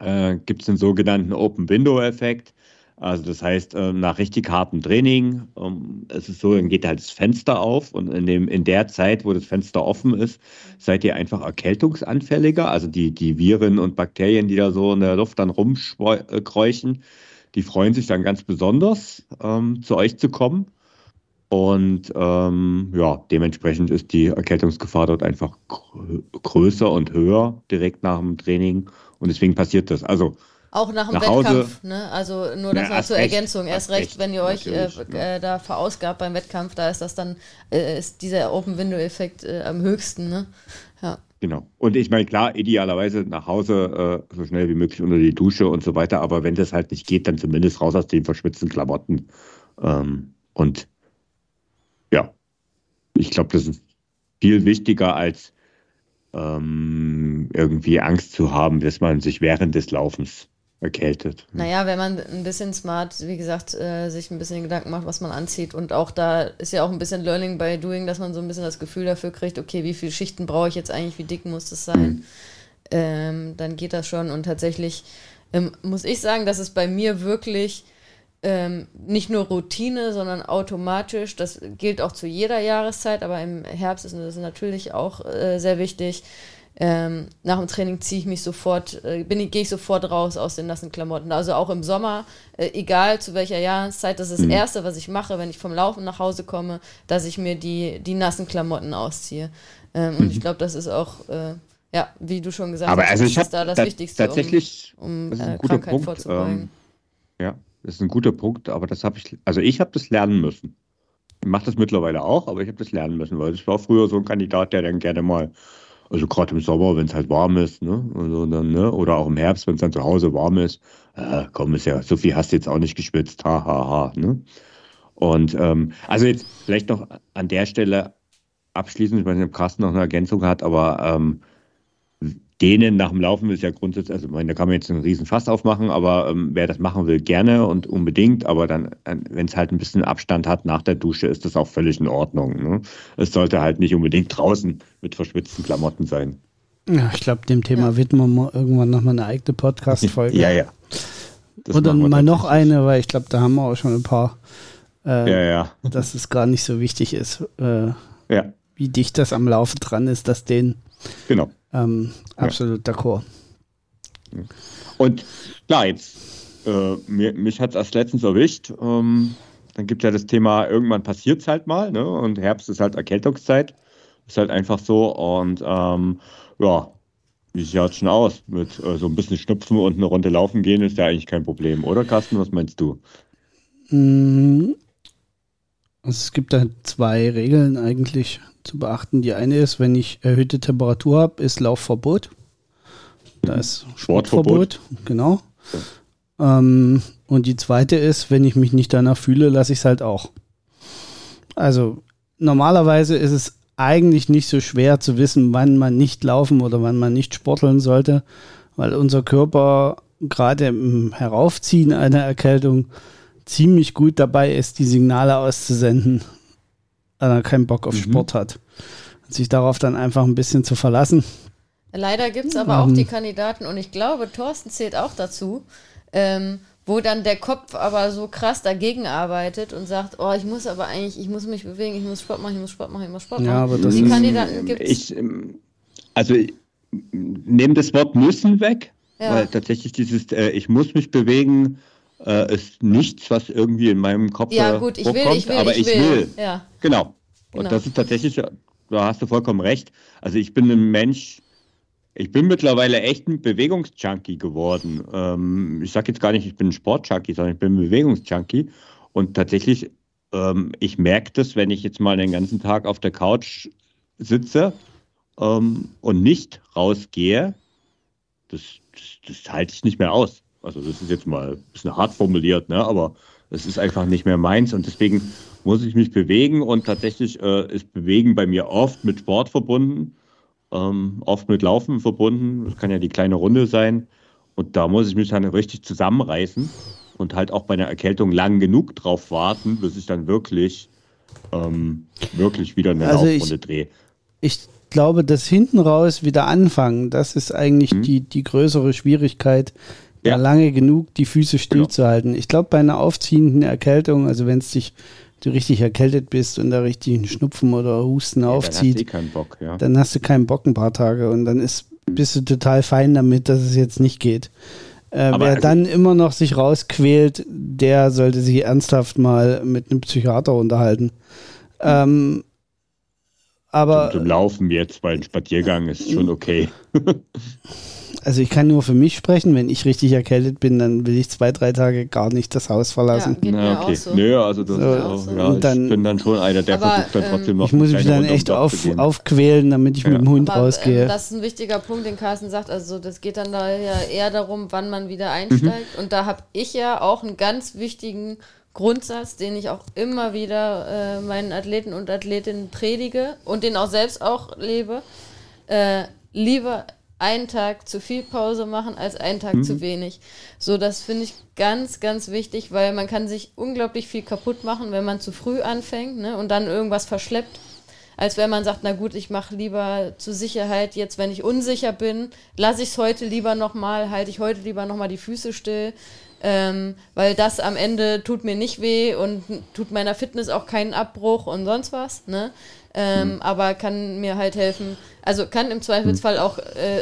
äh, gibt es den sogenannten Open-Window-Effekt. Also das heißt, ähm, nach richtig hartem Training, ähm, es ist so, dann geht halt das Fenster auf und in, dem, in der Zeit, wo das Fenster offen ist, seid ihr einfach erkältungsanfälliger. Also die, die Viren und Bakterien, die da so in der Luft dann rumkräuchen, die freuen sich dann ganz besonders, ähm, zu euch zu kommen. Und ähm, ja, dementsprechend ist die Erkältungsgefahr dort einfach größer und höher direkt nach dem Training. Und deswegen passiert das. Also Auch nach dem nach Wettkampf, ne? Also nur das ja, mal zur recht, Ergänzung. Erst recht, recht, wenn ihr euch äh, äh, da verausgabt beim Wettkampf, da ist das dann, äh, ist dieser Open-Window-Effekt äh, am höchsten, ne? Ja. Genau. Und ich meine, klar, idealerweise nach Hause äh, so schnell wie möglich unter die Dusche und so weiter, aber wenn das halt nicht geht, dann zumindest raus aus den verschwitzten Klamotten. Ähm, und ja, ich glaube, das ist viel wichtiger als ähm, irgendwie Angst zu haben, dass man sich während des Laufens erkältet. Naja, wenn man ein bisschen smart, wie gesagt, äh, sich ein bisschen Gedanken macht, was man anzieht und auch da ist ja auch ein bisschen Learning by Doing, dass man so ein bisschen das Gefühl dafür kriegt, okay, wie viele Schichten brauche ich jetzt eigentlich, wie dick muss das sein, mhm. ähm, dann geht das schon und tatsächlich ähm, muss ich sagen, dass es bei mir wirklich ähm, nicht nur Routine, sondern automatisch. Das gilt auch zu jeder Jahreszeit, aber im Herbst ist das natürlich auch äh, sehr wichtig. Ähm, nach dem Training ziehe ich mich sofort, äh, gehe ich sofort raus aus den nassen Klamotten. Also auch im Sommer, äh, egal zu welcher Jahreszeit, das ist das mhm. Erste, was ich mache, wenn ich vom Laufen nach Hause komme, dass ich mir die, die nassen Klamotten ausziehe. Ähm, mhm. Und ich glaube, das ist auch, äh, ja, wie du schon gesagt Aber hast, also ich ist da das Wichtigste, tatsächlich, um, um äh, Krankheit Punkt. vorzubeugen. Ähm, ja, das ist ein guter Punkt, aber das habe ich, also ich habe das lernen müssen. Ich mache das mittlerweile auch, aber ich habe das lernen müssen, weil ich war früher so ein Kandidat, der dann gerne mal, also gerade im Sommer, wenn es halt warm ist, ne, also dann, ne, oder auch im Herbst, wenn es dann zu Hause warm ist, äh, komm, ist ja, so viel hast du jetzt auch nicht geschwitzt, hahaha, ha, ha, ne. Und ähm, also jetzt vielleicht noch an der Stelle abschließend, ich weiß nicht, ob Carsten noch eine Ergänzung hat, aber ähm, denen nach dem Laufen ist ja grundsätzlich, also meine, da kann man jetzt einen riesen Fass aufmachen, aber ähm, wer das machen will, gerne und unbedingt, aber dann, äh, wenn es halt ein bisschen Abstand hat nach der Dusche, ist das auch völlig in Ordnung. Ne? Es sollte halt nicht unbedingt draußen mit verschwitzten Klamotten sein. Ja, ich glaube, dem Thema ja. widmen wir irgendwann nochmal eine eigene Podcast-Folge. <laughs> ja, ja. Das und dann mal noch eine, weil ich glaube, da haben wir auch schon ein paar, äh, ja, ja. <laughs> dass es gar nicht so wichtig ist, äh, ja. wie dicht das am Laufe dran ist, dass den genau ähm, absolut ja. d'accord. Und klar, jetzt, äh, mir, mich hat es erst letztens erwischt. Ähm, dann gibt es ja das Thema, irgendwann passiert es halt mal, ne? Und Herbst ist halt Erkältungszeit. Ist halt einfach so. Und ähm, ja, wie sieht es schon aus? Mit äh, so ein bisschen Schnupfen und eine Runde laufen gehen ist ja eigentlich kein Problem, oder Carsten? Was meinst du? Mm, es gibt da zwei Regeln eigentlich zu beachten. Die eine ist, wenn ich erhöhte Temperatur habe, ist Laufverbot. Da ist Sportverbot, genau. Ähm, und die zweite ist, wenn ich mich nicht danach fühle, lasse ich es halt auch. Also normalerweise ist es eigentlich nicht so schwer zu wissen, wann man nicht laufen oder wann man nicht sporteln sollte, weil unser Körper gerade im Heraufziehen einer Erkältung ziemlich gut dabei ist, die Signale auszusenden, er keinen Bock auf mhm. Sport hat. Und sich darauf dann einfach ein bisschen zu verlassen. Leider gibt es aber ähm, auch die Kandidaten, und ich glaube, Thorsten zählt auch dazu, ähm, wo dann der Kopf aber so krass dagegen arbeitet und sagt, oh, ich muss aber eigentlich, ich muss mich bewegen, ich muss Sport machen, ich muss Sport machen, ich muss Sport machen. Ja, aber das die ist, Kandidaten gibt es. Ähm, also nehme das Wort müssen weg, ja. weil tatsächlich dieses äh, ich muss mich bewegen äh, ist nichts, was irgendwie in meinem Kopf Ja gut, ich will, ich will, aber ich will. Ich will. Ja. Genau. Und genau. das ist tatsächlich, da hast du vollkommen recht. Also ich bin ein Mensch, ich bin mittlerweile echt ein Bewegungsjunkie geworden. Ähm, ich sage jetzt gar nicht, ich bin ein Sportjunkie, sondern ich bin ein Bewegungsjunkie. Und tatsächlich, ähm, ich merke das, wenn ich jetzt mal den ganzen Tag auf der Couch sitze ähm, und nicht rausgehe, das, das, das halte ich nicht mehr aus. Also das ist jetzt mal ein bisschen hart formuliert, ne? aber es ist einfach nicht mehr meins und deswegen muss ich mich bewegen und tatsächlich äh, ist Bewegen bei mir oft mit Sport verbunden, ähm, oft mit Laufen verbunden. Das kann ja die kleine Runde sein und da muss ich mich dann richtig zusammenreißen und halt auch bei einer Erkältung lang genug drauf warten, bis ich dann wirklich, ähm, wirklich wieder eine also Laufrunde drehe. Ich glaube, das hinten raus wieder anfangen, das ist eigentlich mhm. die, die größere Schwierigkeit, ja. lange genug die Füße stillzuhalten. Genau. Ich glaube, bei einer aufziehenden Erkältung, also wenn es dich du richtig erkältet bist und da richtig einen Schnupfen oder Husten ja, aufzieht, dann hast, du keinen Bock, ja. dann hast du keinen Bock ein paar Tage und dann ist, bist du total fein damit, dass es jetzt nicht geht. Äh, wer also, dann immer noch sich rausquält, der sollte sich ernsthaft mal mit einem Psychiater unterhalten. Ähm, Aber zum, zum Laufen jetzt, weil ein Spaziergang ist schon okay. <laughs> <laughs> also ich kann nur für mich sprechen, wenn ich richtig erkältet bin, dann will ich zwei, drei Tage gar nicht das Haus verlassen. Ja, Na, okay. auch so. Nö, also das So, ist auch, so. ja, Und dann- ich bin dann schon einer, der Aber, versucht dann ähm, trotzdem noch Ich muss mich dann Runde echt auf, aufquälen, damit ich mit Ja. dem Hund Aber ähm, rausgehe. das ist ein wichtiger Punkt, den Carsten sagt. Also das geht dann da ja eher darum, wann man wieder einsteigt. Und da habe ich ja auch einen ganz wichtigen Grundsatz, den ich auch immer wieder äh, meinen Athleten und Athletinnen predige und den auch selbst auch lebe. Äh, lieber einen Tag zu viel Pause machen als einen Tag zu wenig. So, das finde ich ganz, ganz wichtig, weil man kann sich unglaublich viel kaputt machen, wenn man zu früh anfängt ne, und dann irgendwas verschleppt als wenn man sagt, na gut, ich mache lieber zur Sicherheit jetzt, wenn ich unsicher bin, lasse ich es heute lieber nochmal, halte ich heute lieber nochmal die Füße still, ähm, weil das am Ende tut mir nicht weh und tut meiner Fitness auch keinen Abbruch und sonst was, ne? Ähm, Aber kann mir halt helfen, also kann im Zweifelsfall auch, äh,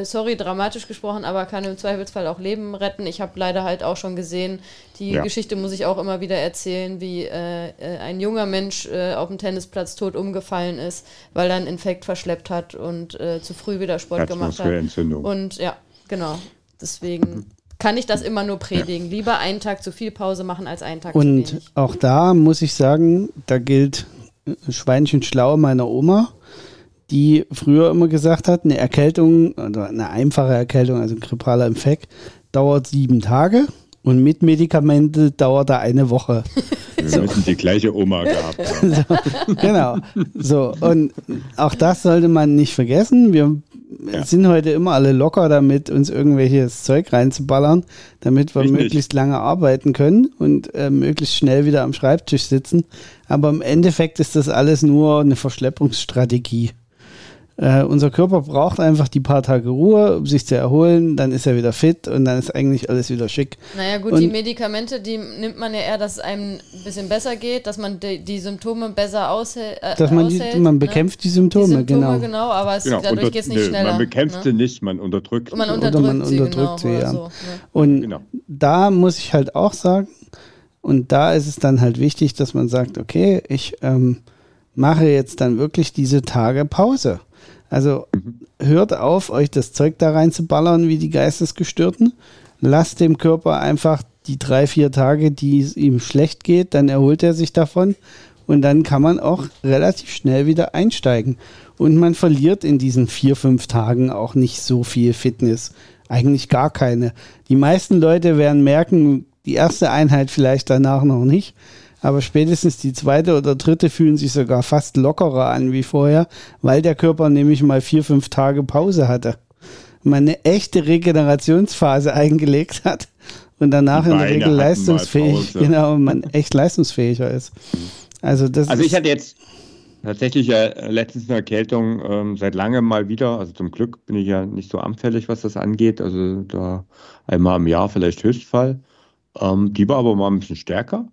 äh, sorry, dramatisch gesprochen, aber kann im Zweifelsfall auch Leben retten. Ich habe leider halt auch schon gesehen, die Ja. Geschichte muss ich auch immer wieder erzählen, wie äh, äh, ein junger Mensch äh, auf dem Tennisplatz tot umgefallen ist, weil er einen Infekt verschleppt hat und äh, zu früh wieder Sport gemacht hat. Und ja, genau. Deswegen kann ich das immer nur predigen. Lieber einen Tag zu viel Pause machen als einen Tag zu Und wenig. auch da muss ich sagen, da gilt Schweinchen schlau meiner Oma, die früher immer gesagt hat, eine Erkältung oder eine einfache Erkältung, also ein grippaler Infekt, dauert sieben Tage und mit Medikamente dauert er eine Woche. Wir müssen die gleiche Oma gehabt haben. <laughs> genau. So, und auch das sollte man nicht vergessen. Wir Ja. sind heute immer alle locker damit, uns irgendwelches Zeug reinzuballern, damit wir Ich nicht. möglichst lange arbeiten können und äh, möglichst schnell wieder am Schreibtisch sitzen. Aber im Endeffekt ist das alles nur eine Verschleppungsstrategie. Äh, unser Körper braucht einfach die paar Tage Ruhe, um sich zu erholen, dann ist er wieder fit und dann ist eigentlich alles wieder schick. Naja gut, Und- die Medikamente, die nimmt man ja eher, dass es einem ein bisschen besser geht, dass man die, die Symptome besser aushält. Äh, Dass man, die, aushält, man ne? bekämpft die Symptome, die Symptome, genau. genau. aber es, Genau, dadurch geht es nicht nö, schneller. Man bekämpft ne? sie nicht, man unterdrückt Man sie. unterdrückt, man sie, unterdrückt genau, sie, oder ja. so, ne? Und Genau. da muss ich halt auch sagen, und da ist es dann halt wichtig, dass man sagt, okay, ich ähm, mache jetzt dann wirklich diese Tage Pause. Also hört auf, euch das Zeug da reinzuballern wie die Geistesgestörten. Lasst dem Körper einfach die drei, vier Tage, die es ihm schlecht geht, dann erholt er sich davon und dann kann man auch relativ schnell wieder einsteigen. Und man verliert in diesen vier, fünf Tagen auch nicht so viel Fitness. Eigentlich gar keine. Die meisten Leute werden merken, die erste Einheit vielleicht danach noch nicht, aber spätestens die zweite oder dritte fühlen sich sogar fast lockerer an wie vorher, weil der Körper nämlich mal vier, fünf Tage Pause hatte. Man eine echte Regenerationsphase <laughs> eingelegt hat und danach Die in der Beine Regel leistungsfähig, genau, man echt leistungsfähiger ist. Also das Also ich hatte jetzt tatsächlich ja letztens eine Erkältung ähm, seit langem mal wieder. Also zum Glück bin ich ja nicht so anfällig, was das angeht. Also da einmal im Jahr vielleicht Höchstfall. Ähm, die war aber mal ein bisschen stärker.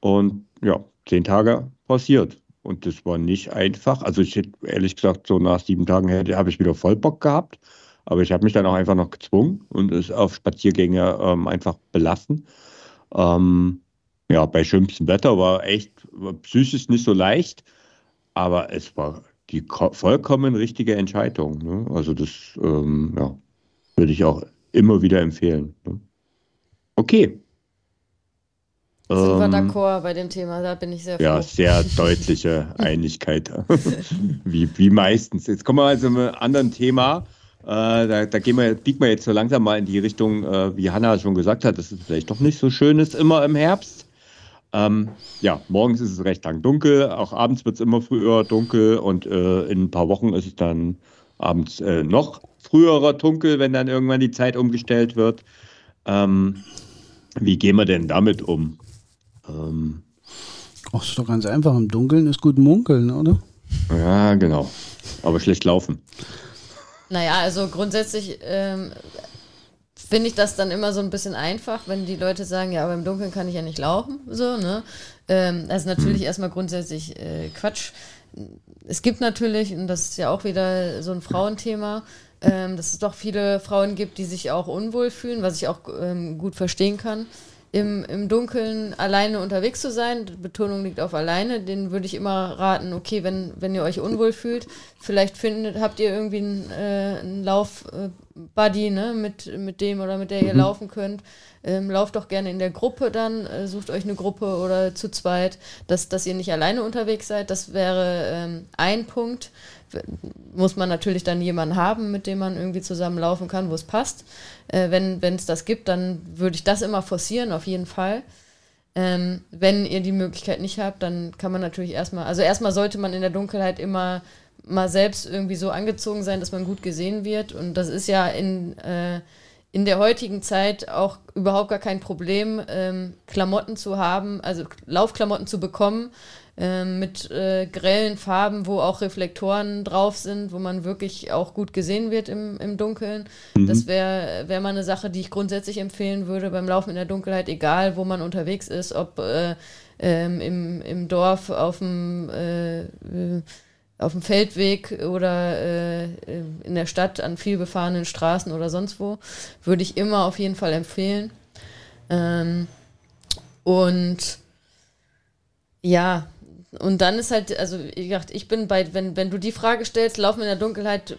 Und ja, zehn Tage passiert. Und das war nicht einfach. Also ich hätte ehrlich gesagt, so nach sieben Tagen hätte habe ich wieder voll Bock gehabt. Aber ich habe mich dann auch einfach noch gezwungen und es auf Spaziergänge ähm, einfach belassen. Ähm, ja, bei schönstem Wetter war echt war psychisch nicht so leicht, aber es war die ko- vollkommen richtige Entscheidung. Ne? Also das ähm, ja, würde ich auch immer wieder empfehlen. Ne? Okay. Sind wir Ähm, d'accord bei dem Thema, da bin ich sehr froh. ja, sehr <laughs> deutliche Einigkeit. <laughs> wie, wie meistens. Jetzt kommen wir also zu einem anderen Thema. Äh, da, da gehen wir, biegen wir jetzt so langsam mal in die Richtung, äh, wie Hanna schon gesagt hat, dass es vielleicht doch nicht so schön ist, immer im Herbst. Ähm, ja, morgens ist es recht lang dunkel, auch abends wird es immer früher dunkel und äh, in ein paar Wochen ist es dann abends äh, noch früherer dunkel, wenn dann irgendwann die Zeit umgestellt wird. Ähm, wie gehen wir denn damit um? Ähm, Ach, ist doch ganz einfach. Im Dunkeln ist gut munkeln, oder? Ja, genau. Aber schlecht laufen. Naja, also grundsätzlich ähm, finde ich das dann immer so ein bisschen einfach, wenn die Leute sagen, ja, aber im Dunkeln kann ich ja nicht laufen. So, ne? Ähm, das ist natürlich erstmal grundsätzlich äh, Quatsch. Es gibt natürlich, und das ist ja auch wieder so ein Frauenthema, ähm, dass es doch viele Frauen gibt, die sich auch unwohl fühlen, was ich auch ähm, gut verstehen kann. Im, im Dunkeln alleine unterwegs zu sein. Die Betonung liegt auf alleine. Den würde ich immer raten, okay, wenn, wenn ihr euch unwohl fühlt, vielleicht findet, habt ihr irgendwie einen, äh, einen Lauf-Buddy, ne, mit, mit dem oder mit der ihr mhm. laufen könnt. Ähm, lauft doch gerne in der Gruppe dann, äh, sucht euch eine Gruppe oder zu zweit, dass, dass ihr nicht alleine unterwegs seid. Das wäre ähm, ein Punkt. Muss man natürlich dann jemanden haben, mit dem man irgendwie zusammen laufen kann, wo es passt. Äh, wenn es das gibt, dann würde ich das immer forcieren, auf jeden Fall. Ähm, wenn ihr die Möglichkeit nicht habt, dann kann man natürlich erstmal, also erstmal sollte man in der Dunkelheit immer mal selbst irgendwie so angezogen sein, dass man gut gesehen wird. Und das ist ja in, äh, in der heutigen Zeit auch überhaupt gar kein Problem, ähm, Klamotten zu haben, also Laufklamotten zu bekommen, ähm, mit äh, grellen Farben, wo auch Reflektoren drauf sind, wo man wirklich auch gut gesehen wird im, im Dunkeln. Mhm. Das wäre wär mal eine Sache, die ich grundsätzlich empfehlen würde beim Laufen in der Dunkelheit, egal wo man unterwegs ist, ob äh, ähm, im, im Dorf, auf dem, äh, auf dem Feldweg oder äh, in der Stadt an viel befahrenen Straßen oder sonst wo, würde ich immer auf jeden Fall empfehlen. Ähm, und ja, und dann ist halt, also wie gesagt, ich bin bei, wenn, wenn du die Frage stellst, laufen in der Dunkelheit,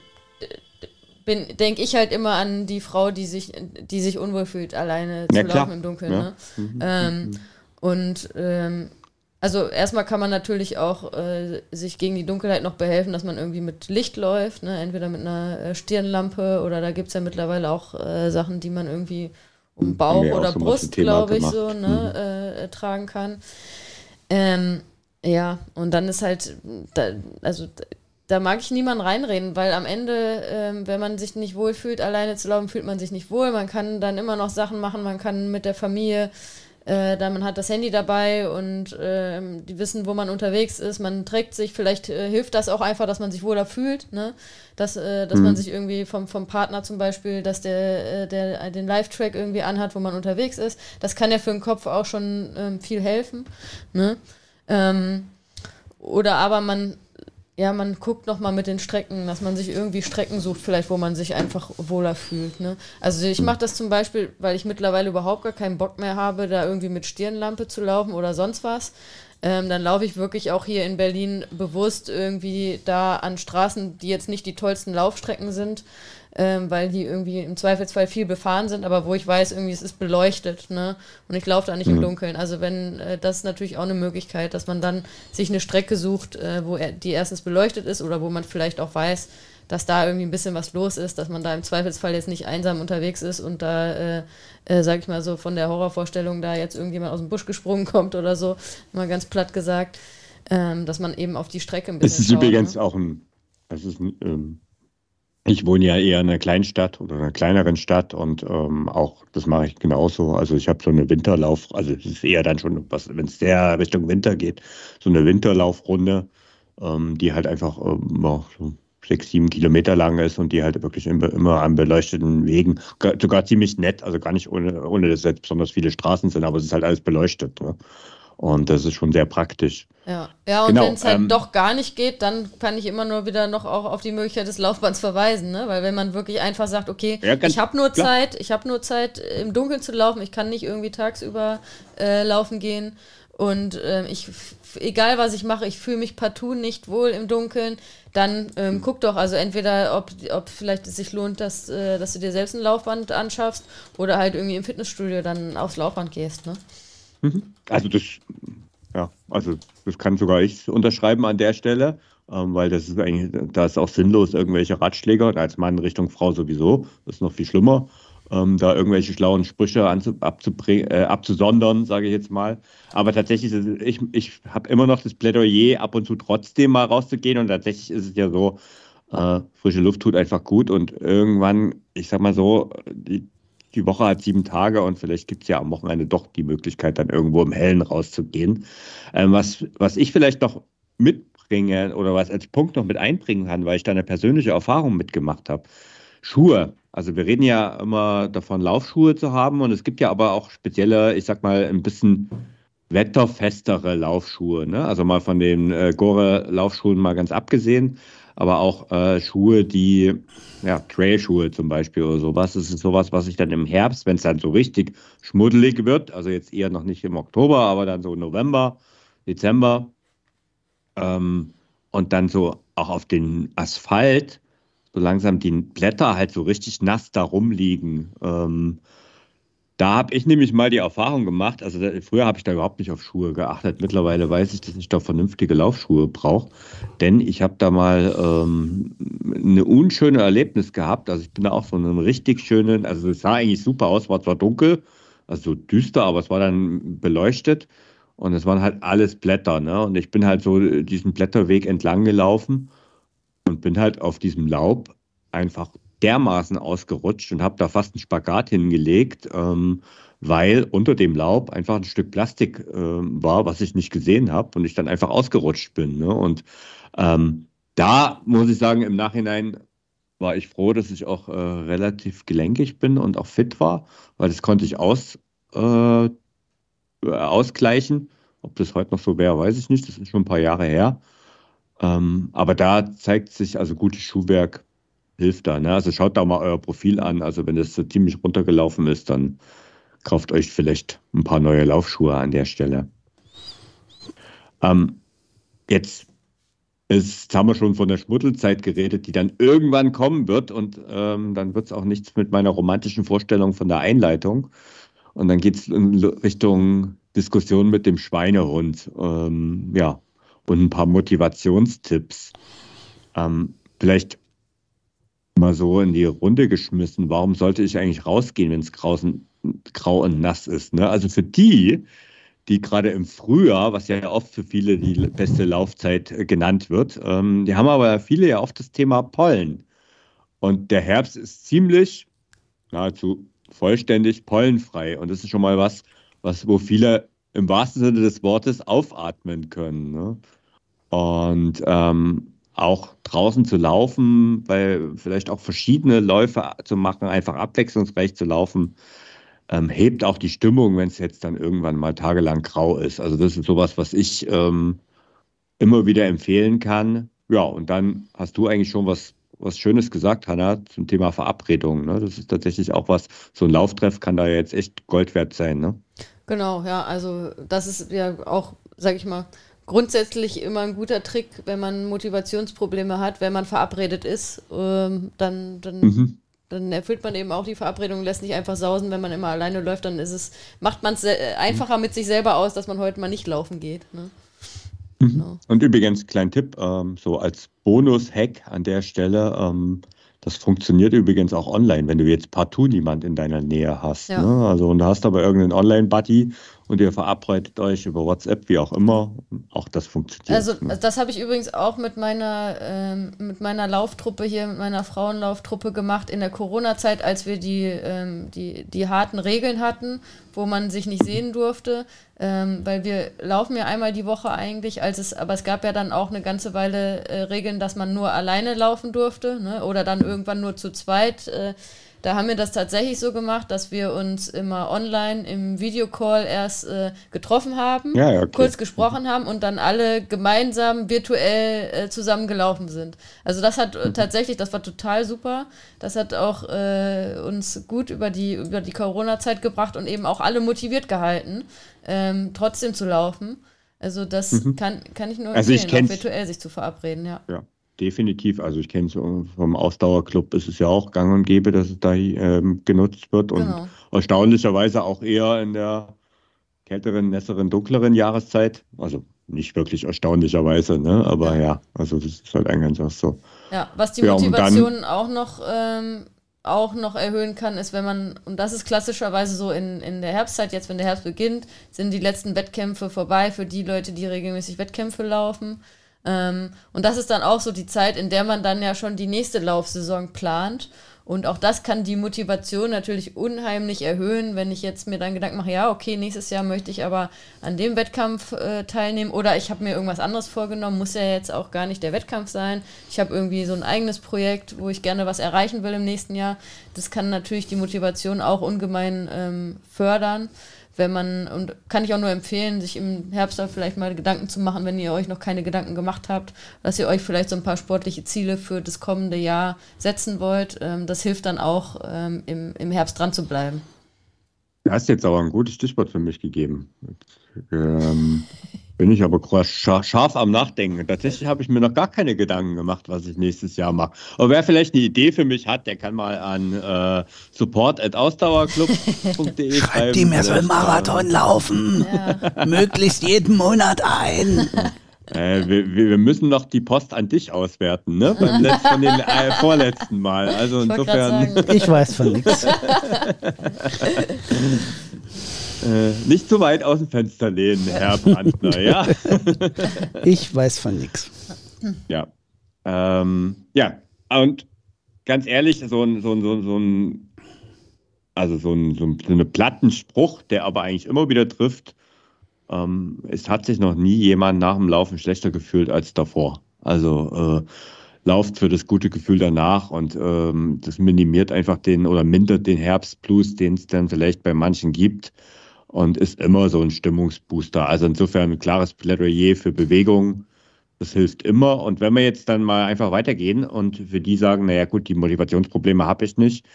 bin, denke ich halt immer an die Frau, die sich, die sich unwohl fühlt, alleine ja, zu klar. laufen im Dunkeln. Ja. Ne? Mhm. Ähm, mhm. und ähm, also erstmal kann man natürlich auch äh, sich gegen die Dunkelheit noch behelfen, dass man irgendwie mit Licht läuft, ne? entweder mit einer äh, Stirnlampe oder da gibt es ja mittlerweile auch äh, Sachen, die man irgendwie um Bauch oder Brust, glaube ich, so ne, mhm. Äh, tragen kann. Ähm, ja, und dann ist halt, da, also da mag ich niemanden reinreden, weil am Ende, ähm, wenn man sich nicht wohlfühlt, alleine zu laufen, fühlt man sich nicht wohl. Man kann dann immer noch Sachen machen, man kann mit der Familie, äh, da man hat das Handy dabei und äh, die wissen, wo man unterwegs ist. Man trägt sich, vielleicht äh, hilft das auch einfach, dass man sich wohler fühlt, ne? Dass, äh, dass mhm. man sich irgendwie vom, vom Partner zum Beispiel, dass der, äh, der den Live-Track irgendwie anhat, wo man unterwegs ist. Das kann ja für den Kopf auch schon ähm, viel helfen. Ne? Ähm, oder aber man, ja, man guckt nochmal mit den Strecken, dass man sich irgendwie Strecken sucht, vielleicht, wo man sich einfach wohler fühlt. Ne? Also ich mache das zum Beispiel, weil ich mittlerweile überhaupt gar keinen Bock mehr habe, da irgendwie mit Stirnlampe zu laufen oder sonst was. Ähm, dann laufe ich wirklich auch hier in Berlin bewusst irgendwie da an Straßen, die jetzt nicht die tollsten Laufstrecken sind, ähm, weil die irgendwie im Zweifelsfall viel befahren sind, aber wo ich weiß, irgendwie es ist beleuchtet, ne? Und ich laufe da nicht mhm. im Dunkeln. Also wenn, äh, das ist natürlich auch eine Möglichkeit, dass man dann sich eine Strecke sucht, äh, wo er, die erstens beleuchtet ist oder wo man vielleicht auch weiß, dass da irgendwie ein bisschen was los ist, dass man da im Zweifelsfall jetzt nicht einsam unterwegs ist und da, äh, äh, sag ich mal so, von der Horrorvorstellung da jetzt irgendjemand aus dem Busch gesprungen kommt oder so, mal ganz platt gesagt, ähm, dass man eben auf die Strecke ein bisschen. Es ist schaut, übrigens ne? auch ein, es ist ein, ähm, ich wohne ja eher in einer Kleinstadt oder einer kleineren Stadt und ähm, auch das mache ich genauso. Also ich habe so eine Winterlauf, also es ist eher dann schon, wenn es sehr Richtung Winter geht, so eine Winterlaufrunde, ähm, die halt einfach ähm, so sechs, sieben Kilometer lang ist und die halt wirklich immer an beleuchteten Wegen, sogar ziemlich nett, also gar nicht ohne, ohne dass jetzt besonders viele Straßen sind, aber es ist halt alles beleuchtet. Ne? Und das ist schon sehr praktisch. Ja, ja und genau, wenn es halt ähm, doch gar nicht geht, dann kann ich immer nur wieder noch auch auf die Möglichkeit des Laufbands verweisen, ne? Weil wenn man wirklich einfach sagt, okay, ja, ich habe nur klar. Zeit, ich habe nur Zeit, im Dunkeln zu laufen, ich kann nicht irgendwie tagsüber äh, laufen gehen und äh, ich, egal was ich mache, ich fühle mich partout nicht wohl im Dunkeln, dann ähm, guck doch, also entweder, ob, ob vielleicht es sich lohnt, dass, äh, dass du dir selbst ein Laufband anschaffst oder halt irgendwie im Fitnessstudio dann aufs Laufband gehst, ne? Mhm. Also das, ja, also das kann sogar ich unterschreiben an der Stelle, ähm, weil das ist eigentlich, da ist auch sinnlos, irgendwelche Ratschläge, als Mann Richtung Frau sowieso, das ist noch viel schlimmer, ähm, da irgendwelche schlauen Sprüche äh, abzusondern, sage ich jetzt mal. Aber tatsächlich, ist es, ich, ich habe immer noch das Plädoyer, ab und zu trotzdem mal rauszugehen. Und tatsächlich ist es ja so, äh, frische Luft tut einfach gut. Und irgendwann, ich sag mal so, die, die Woche hat sieben Tage und vielleicht gibt es ja am Wochenende doch die Möglichkeit, dann irgendwo im Hellen rauszugehen. Ähm, was, was ich vielleicht noch mitbringe oder was als Punkt noch mit einbringen kann, weil ich da eine persönliche Erfahrung mitgemacht habe. Schuhe. Also wir reden ja immer davon, Laufschuhe zu haben und es gibt ja aber auch spezielle, ich sag mal, ein bisschen wetterfestere Laufschuhe. Ne? Also mal von den äh, Gore-Laufschuhen mal ganz abgesehen. Aber auch äh, Schuhe, die, ja, Trailschuhe zum Beispiel oder sowas. Das ist sowas, was ich dann im Herbst, wenn es dann so richtig schmuddelig wird, also jetzt eher noch nicht im Oktober, aber dann so November, Dezember ähm, und dann so auch auf den Asphalt so langsam die Blätter halt so richtig nass da rumliegen. Ähm, da habe ich nämlich mal die Erfahrung gemacht, also da, früher habe ich da überhaupt nicht auf Schuhe geachtet. Mittlerweile weiß ich, dass ich da vernünftige Laufschuhe brauche. Denn ich habe da mal ähm, eine unschöne Erlebnis gehabt. Also ich bin da auch so einem richtig schönen, also es sah eigentlich super aus, war zwar dunkel, also düster, aber es war dann beleuchtet. Und es waren halt alles Blätter. Ne? Und ich bin halt so diesen Blätterweg entlang gelaufen und bin halt auf diesem Laub einfach dermaßen ausgerutscht und habe da fast einen Spagat hingelegt, ähm, weil unter dem Laub einfach ein Stück Plastik äh, war, was ich nicht gesehen habe und ich dann einfach ausgerutscht bin. Ne? Und ähm, da muss ich sagen, im Nachhinein war ich froh, dass ich auch äh, relativ gelenkig bin und auch fit war, weil das konnte ich aus, äh, ausgleichen. Ob das heute noch so wäre, weiß ich nicht. Das ist schon ein paar Jahre her. Ähm, aber da zeigt sich also gutes Schuhwerk hilft da. Ne? Also schaut da mal euer Profil an. Also wenn das so ziemlich runtergelaufen ist, dann kauft euch vielleicht ein paar neue Laufschuhe an der Stelle. Ähm, jetzt ist, haben wir schon von der Schmuddelzeit geredet, die dann irgendwann kommen wird und ähm, dann wird es auch nichts mit meiner romantischen Vorstellung von der Einleitung. Und dann geht es in Richtung Diskussion mit dem Schweinehund. Ähm, ja, und ein paar Motivationstipps. Ähm, vielleicht mal so in die Runde geschmissen. Warum sollte ich eigentlich rausgehen, wenn es grau und nass ist? Ne? Also für die, die gerade im Frühjahr, was ja oft für viele die beste Laufzeit äh, genannt wird, ähm, die haben aber viele ja oft das Thema Pollen. Und der Herbst ist ziemlich, nahezu vollständig pollenfrei. Und das ist schon mal was, was wo viele im wahrsten Sinne des Wortes aufatmen können. Ne? Und ähm, auch draußen zu laufen, weil vielleicht auch verschiedene Läufe zu machen, einfach abwechslungsreich zu laufen, ähm, hebt auch die Stimmung, wenn es jetzt dann irgendwann mal tagelang grau ist. Also das ist sowas, was ich ähm, immer wieder empfehlen kann. Ja, und dann hast du eigentlich schon was, was Schönes gesagt, Hanna, zum Thema Verabredung. Ne? Das ist tatsächlich auch was, so ein Lauftreff kann da jetzt echt Gold wert sein. Ne? Genau, ja, also das ist ja auch, sag ich mal, grundsätzlich immer ein guter Trick, wenn man Motivationsprobleme hat, wenn man verabredet ist, ähm, dann, dann, mhm. dann erfüllt man eben auch die Verabredung, lässt nicht einfach sausen, wenn man immer alleine läuft, dann ist es, macht man es einfacher mit sich selber aus, dass man heute mal nicht laufen geht. Ne? Mhm. Genau. Und übrigens, kleinen Tipp, ähm, so als Bonus-Hack an der Stelle, ähm, das funktioniert übrigens auch online, wenn du jetzt partout niemand in deiner Nähe hast. Ja. Ne? Also und du hast aber irgendeinen Online-Buddy und ihr verabredet euch über WhatsApp, wie auch immer. Auch das funktioniert. Also ne? das habe ich übrigens auch mit meiner, ähm, mit meiner Lauftruppe hier, mit meiner Frauenlauftruppe gemacht in der Corona-Zeit, als wir die, ähm, die, die harten Regeln hatten, wo man sich nicht sehen durfte. Ähm, weil wir laufen ja einmal die Woche eigentlich, als es, aber es gab ja dann auch eine ganze Weile äh, Regeln, dass man nur alleine laufen durfte, ne? Oder dann irgendwann nur zu zweit. Äh, da haben wir das tatsächlich so gemacht, dass wir uns immer online im Videocall erst äh, getroffen haben, ja, okay. kurz gesprochen haben und dann alle gemeinsam virtuell äh, zusammengelaufen sind. Also das hat äh, tatsächlich, das war total super. Das hat auch äh, uns gut über die, über die Corona-Zeit gebracht und eben auch alle motiviert gehalten, ähm, trotzdem zu laufen. Also das mhm. kann, kann ich nur also empfehlen, auch virtuell sich zu verabreden, ja. ja definitiv. Also ich kenne es vom Ausdauerclub, ist es ja auch gang und gäbe, dass es da ähm, genutzt wird und genau. erstaunlicherweise auch eher in der kälteren, nässeren, dunkleren Jahreszeit. Also nicht wirklich erstaunlicherweise, ne? aber ja, ja also das ist halt eigentlich so. Ja, was die ja, Motivation dann, auch noch ähm, auch noch erhöhen kann, ist, wenn man, und das ist klassischerweise so in, in der Herbstzeit, jetzt wenn der Herbst beginnt, sind die letzten Wettkämpfe vorbei für die Leute, die regelmäßig Wettkämpfe laufen. Ähm, und das ist dann auch so die Zeit, in der man dann ja schon die nächste Laufsaison plant. Und auch das kann die Motivation natürlich unheimlich erhöhen, wenn ich jetzt mir dann Gedanken mache, ja, okay, nächstes Jahr möchte ich aber an dem Wettkampf äh, teilnehmen oder ich habe mir irgendwas anderes vorgenommen, muss ja jetzt auch gar nicht der Wettkampf sein. Ich habe irgendwie so ein eigenes Projekt, wo ich gerne was erreichen will im nächsten Jahr. Das kann natürlich die Motivation auch ungemein ähm, fördern wenn man, und kann ich auch nur empfehlen, sich im Herbst da vielleicht mal Gedanken zu machen, wenn ihr euch noch keine Gedanken gemacht habt, dass ihr euch vielleicht so ein paar sportliche Ziele für das kommende Jahr setzen wollt. Ähm, das hilft dann auch, ähm, im, im Herbst dran zu bleiben. Du hast jetzt aber ein gutes Stichwort für mich gegeben. Ähm, <laughs> bin ich aber scharf am Nachdenken. Tatsächlich habe ich mir noch gar keine Gedanken gemacht, was ich nächstes Jahr mache. Aber wer vielleicht eine Idee für mich hat, der kann mal an äh, support.ausdauerclub.de <laughs> schreiben. ihm, er soll Marathon laufen. Ja. <laughs> Möglichst jeden Monat ein. <laughs> Äh, wir, wir, müssen noch die Post an dich auswerten, ne? Beim letzten, von den äh, vorletzten Mal. Also ich insofern. Ich weiß von nichts. Äh, nicht zu weit aus dem Fenster lehnen, Herr <laughs> Brandner, ja? <laughs> ich weiß von nichts. Ja. Ähm, ja, und ganz ehrlich, so ein, so ein, so ein, so ein also so ein, so ein Plattenspruch, der aber eigentlich immer wieder trifft, ähm, es hat sich noch nie jemand nach dem Laufen schlechter gefühlt als davor. Also äh, lauft für das gute Gefühl danach und ähm, das minimiert einfach den oder mindert den Herbstblues, den es dann vielleicht bei manchen gibt und ist immer so ein Stimmungsbooster. Also insofern ein klares Plädoyer für Bewegung. Das hilft immer. Und wenn wir jetzt dann mal einfach weitergehen und für die sagen, naja gut, die Motivationsprobleme habe ich nicht,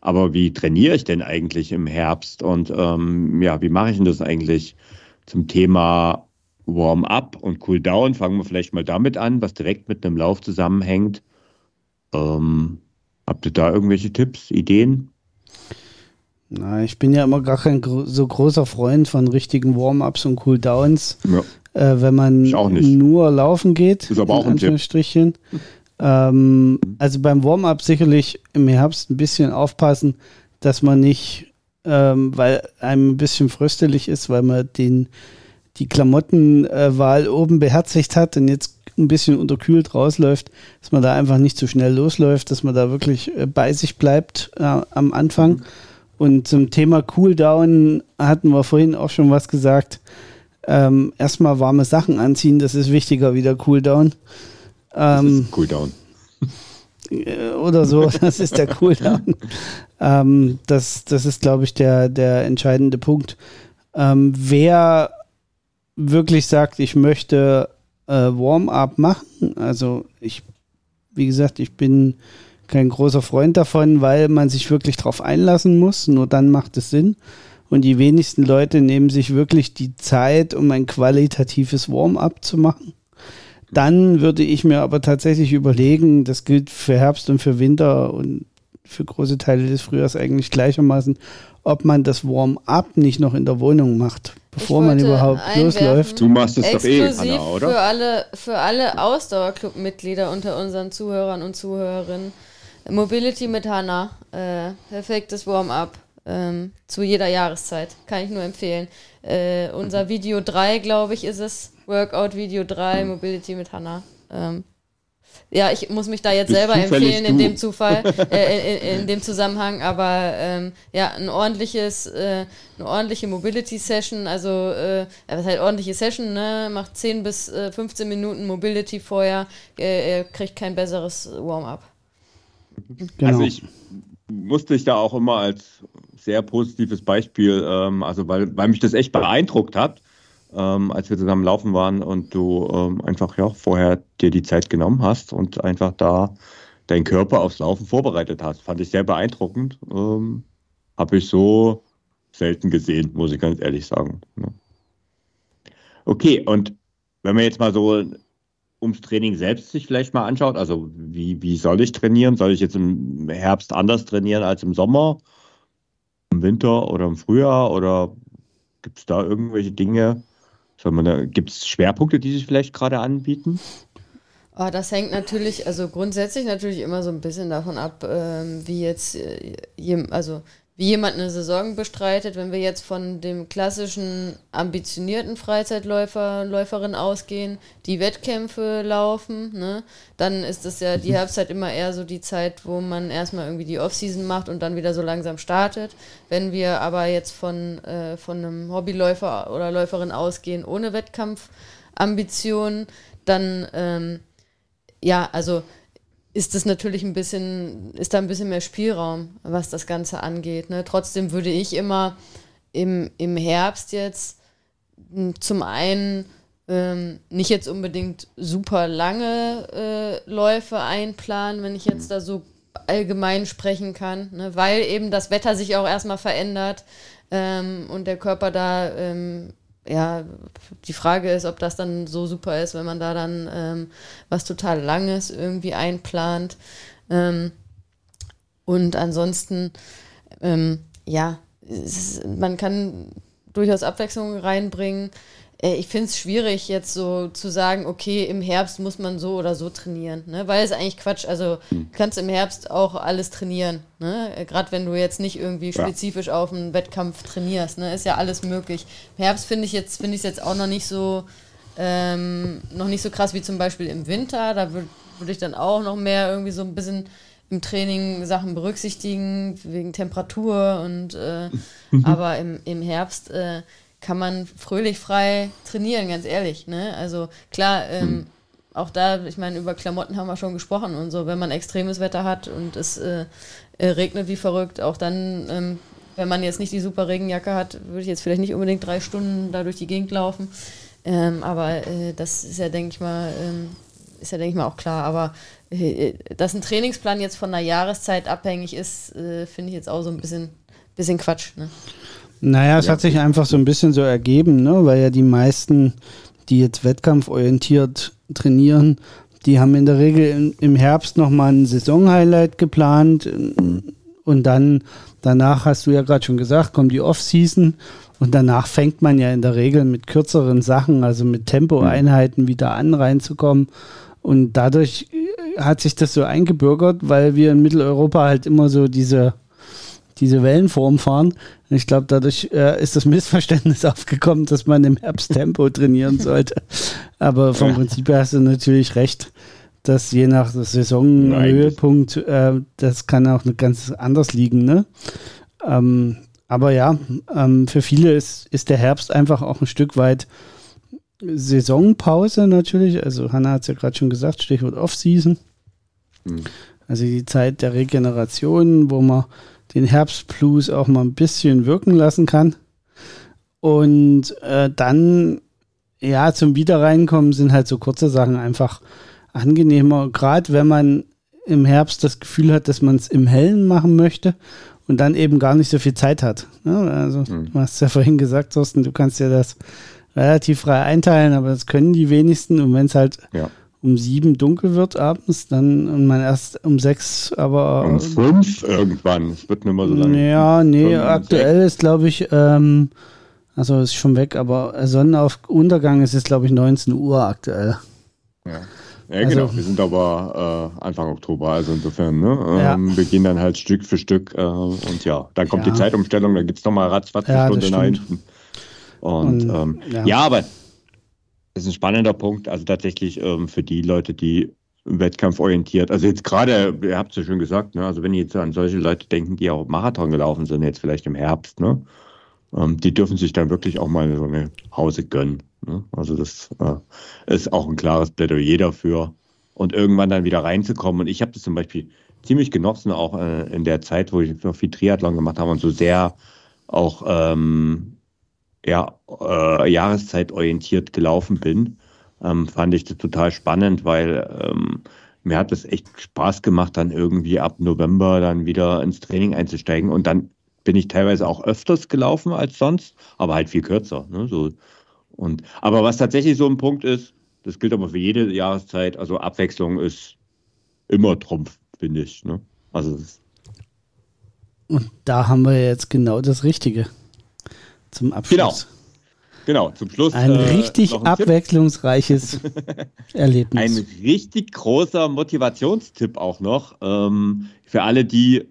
aber wie trainiere ich denn eigentlich im Herbst? Und ähm, ja, wie mache ich denn das eigentlich zum Thema Warm-up und Cool-down? Fangen wir vielleicht mal damit an, was direkt mit einem Lauf zusammenhängt. Ähm, habt ihr da irgendwelche Tipps, Ideen? Na, ich bin ja immer gar kein so großer Freund von richtigen Warm-ups und Cooldowns. Ja. Äh, wenn man nur laufen geht, ist aber auch ein Anführungsstrichen. Ähm, also beim Warm-up sicherlich im Herbst ein bisschen aufpassen, dass man nicht, ähm, weil einem ein bisschen fröstelig ist, weil man den, die Klamottenwahl äh, oben beherzigt hat und jetzt ein bisschen unterkühlt rausläuft, dass man da einfach nicht zu so schnell losläuft, dass man da wirklich äh, bei sich bleibt äh, am Anfang. Mhm und zum Thema Cooldown hatten wir vorhin auch schon was gesagt. Ähm, erstmal warme Sachen anziehen, das ist wichtiger wie der Cooldown. Ähm, Cooldown. Äh, oder so, <laughs> das ist der Cooldown. ähm, das, das ist, glaube ich, der, der entscheidende Punkt. Ähm, wer wirklich sagt, ich möchte äh, Warm-up machen, also ich, wie gesagt, ich bin kein großer Freund davon, weil man sich wirklich darauf einlassen muss. Nur dann macht es Sinn. Und die wenigsten Leute nehmen sich wirklich die Zeit, um ein qualitatives Warm-up zu machen. Dann würde ich mir aber tatsächlich überlegen, das gilt für Herbst und für Winter und für große Teile des Frühjahrs eigentlich gleichermaßen, ob man das Warm-up nicht noch in der Wohnung macht, bevor man überhaupt losläuft. Du machst es doch eh, Anna, oder? Für alle, für alle Ausdauerclub-Mitglieder unter unseren Zuhörern und Zuhörerinnen Mobility mit Hanna. Äh, perfektes Warm-up. Ähm, zu jeder Jahreszeit. Kann ich nur empfehlen. Äh, unser Video 3, glaube ich, ist es. Workout Video 3, Mobility mit Hanna. Ähm, ja, ich muss mich da jetzt selber empfehlen in dem Zufall, <laughs> äh, in, in, dem Zusammenhang, aber ähm, ja, ein ordentliches, äh, eine ordentliche Mobility-Session, also äh, was halt ordentliche Session, ne? Macht 10 bis äh, 15 Minuten Mobility vorher, äh, kriegt kein besseres Warm-up. Genau. Also ich musste ich da auch immer als sehr positives Beispiel, ähm, also weil, weil mich das echt beeindruckt hat, ähm, als wir zusammen laufen waren und du ähm, einfach ja vorher dir die Zeit genommen hast und einfach da deinen Körper aufs Laufen vorbereitet hast. Fand ich sehr beeindruckend. Ähm, Habe ich so selten gesehen, muss ich ganz ehrlich sagen. Ja. Okay, und wenn wir jetzt mal so ums Training selbst sich vielleicht mal anschaut, also wie, wie soll ich trainieren? Soll ich jetzt im Herbst anders trainieren als im Sommer, im Winter oder im Frühjahr? Oder gibt es da irgendwelche Dinge? Gibt es Schwerpunkte, die sich vielleicht gerade anbieten? Oh, das hängt natürlich, also grundsätzlich natürlich immer so ein bisschen davon ab, ähm, wie jetzt, äh, also wie jemand eine Saison bestreitet. Wenn wir jetzt von dem klassischen ambitionierten Freizeitläufer, Läuferin ausgehen, die Wettkämpfe laufen, ne, dann ist es ja die <laughs> Herbstzeit immer eher so die Zeit, wo man erstmal irgendwie die Offseason macht und dann wieder so langsam startet. Wenn wir aber jetzt von, äh, von einem Hobbyläufer oder Läuferin ausgehen ohne Wettkampfambitionen, dann ähm, ja, also ist das natürlich ein bisschen, ist da ein bisschen mehr Spielraum, was das Ganze angeht. Ne? Trotzdem würde ich immer im, im Herbst jetzt zum einen ähm, nicht jetzt unbedingt super lange äh, Läufe einplanen, wenn ich jetzt da so allgemein sprechen kann, ne? weil eben das Wetter sich auch erstmal verändert ähm, und der Körper da, ähm, ja, die Frage ist, ob das dann so super ist, wenn man da dann ähm, was total Langes irgendwie einplant. Ähm, und ansonsten, ähm, ja, ist, man kann durchaus Abwechslung reinbringen. Äh, ich finde es schwierig, jetzt so zu sagen, okay, im Herbst muss man so oder so trainieren, ne? weil es eigentlich Quatsch. Also hm. du kannst im Herbst auch alles trainieren. Ne? Äh, Gerade wenn du jetzt nicht irgendwie spezifisch ja. auf einen Wettkampf trainierst, ne? ist ja alles möglich. Im Herbst finde ich jetzt finde ich jetzt auch noch nicht so ähm, noch nicht so krass wie zum Beispiel im Winter. Da würde würd ich dann auch noch mehr irgendwie so ein bisschen im Training Sachen berücksichtigen wegen Temperatur und äh, <laughs> aber im, im Herbst äh, kann man fröhlich frei trainieren, ganz ehrlich. Ne? Also klar, ähm, mhm. auch da, ich meine, über Klamotten haben wir schon gesprochen und so, wenn man extremes Wetter hat und es äh, äh, regnet wie verrückt, auch dann, ähm, wenn man jetzt nicht die super Regenjacke hat, würde ich jetzt vielleicht nicht unbedingt drei Stunden da durch die Gegend laufen. Ähm, aber äh, das ist ja, denke ich mal, ähm, ist ja, denke ich mal, auch klar. Aber äh, dass ein Trainingsplan jetzt von einer Jahreszeit abhängig ist, äh, finde ich jetzt auch so ein bisschen, bisschen Quatsch. Ne? Naja, es ja. hat sich einfach so ein bisschen so ergeben, ne? weil ja die meisten, die jetzt wettkampforientiert trainieren, die haben in der Regel im Herbst nochmal ein Saisonhighlight geplant und dann danach hast du ja gerade schon gesagt, kommt die Off-Season und danach fängt man ja in der Regel mit kürzeren Sachen, also mit Tempoeinheiten wieder an reinzukommen. Und dadurch hat sich das so eingebürgert, weil wir in Mitteleuropa halt immer so diese diese Wellenform fahren. Ich glaube, dadurch äh, ist das Missverständnis <laughs> aufgekommen, dass man im Herbst Tempo trainieren sollte. Aber vom ja. Prinzip her hast du natürlich recht, dass je nach Saisonhöhepunkt, äh, das kann auch ganz anders liegen. Ne? Ähm, aber ja, ähm, für viele ist, ist der Herbst einfach auch ein Stück weit Saisonpause natürlich. Also Hanna hat es ja gerade schon gesagt, Stichwort Off-Season. Mhm. Also die Zeit der Regeneration, wo man den Herbstblues auch mal ein bisschen wirken lassen kann. Und äh, dann, ja, zum Wiederreinkommen sind halt so kurze Sachen einfach angenehmer, gerade wenn man im Herbst das Gefühl hat, dass man es im Hellen machen möchte und dann eben gar nicht so viel Zeit hat. Ne? also, mhm. du hast ja <laughs> vorhin gesagt, Thorsten, du kannst ja das relativ frei einteilen, aber das können die wenigsten. Und wenn es halt ja um sieben dunkel wird abends, dann und man erst um sechs, aber. Um fünf irgendwann. Es wird nicht mehr so lange. Ja, nee, aktuell ist, glaube ich, ähm, also ist schon weg, aber Sonnenaufuntergang ist jetzt, glaube ich, 19 Uhr aktuell. Ja. Ja, also, genau. Wir sind aber äh, Anfang Oktober, also insofern, ne? Ähm, ja. Wir gehen dann halt Stück für Stück äh, und ja, dann kommt ja. die Zeitumstellung, dann gibt es nochmal ratzfatz eine ja, Stunde nach hinten. Und, und ähm, ja. ja, aber ist ein spannender Punkt. Also tatsächlich ähm, für die Leute, die Wettkampf orientiert. Also jetzt gerade, ihr habt es ja schon gesagt, ne? also wenn ihr jetzt an solche Leute denken, die auch Marathon gelaufen sind, jetzt vielleicht im Herbst, ne? Ähm, die dürfen sich dann wirklich auch mal so eine Hause gönnen. Ne? Also das äh, ist auch ein klares Plädoyer dafür. Und irgendwann dann wieder reinzukommen. Und ich habe das zum Beispiel ziemlich genossen, auch äh, in der Zeit, wo ich noch viel Triathlon gemacht habe und so sehr auch ähm, ja, äh, jahreszeitorientiert gelaufen bin, ähm, fand ich das total spannend, weil ähm, mir hat es echt Spaß gemacht, dann irgendwie ab November dann wieder ins Training einzusteigen. Und dann bin ich teilweise auch öfters gelaufen als sonst, aber halt viel kürzer. Ne? So. Und, aber was tatsächlich so ein Punkt ist, das gilt aber für jede Jahreszeit, also Abwechslung ist immer Trumpf, finde ich. Ne? Also und da haben wir jetzt genau das Richtige zum Abschluss. Genau. Genau, zum Schluss. Ein äh, richtig ein abwechslungsreiches <laughs> Erlebnis. Ein richtig großer Motivationstipp auch noch ähm, für alle, die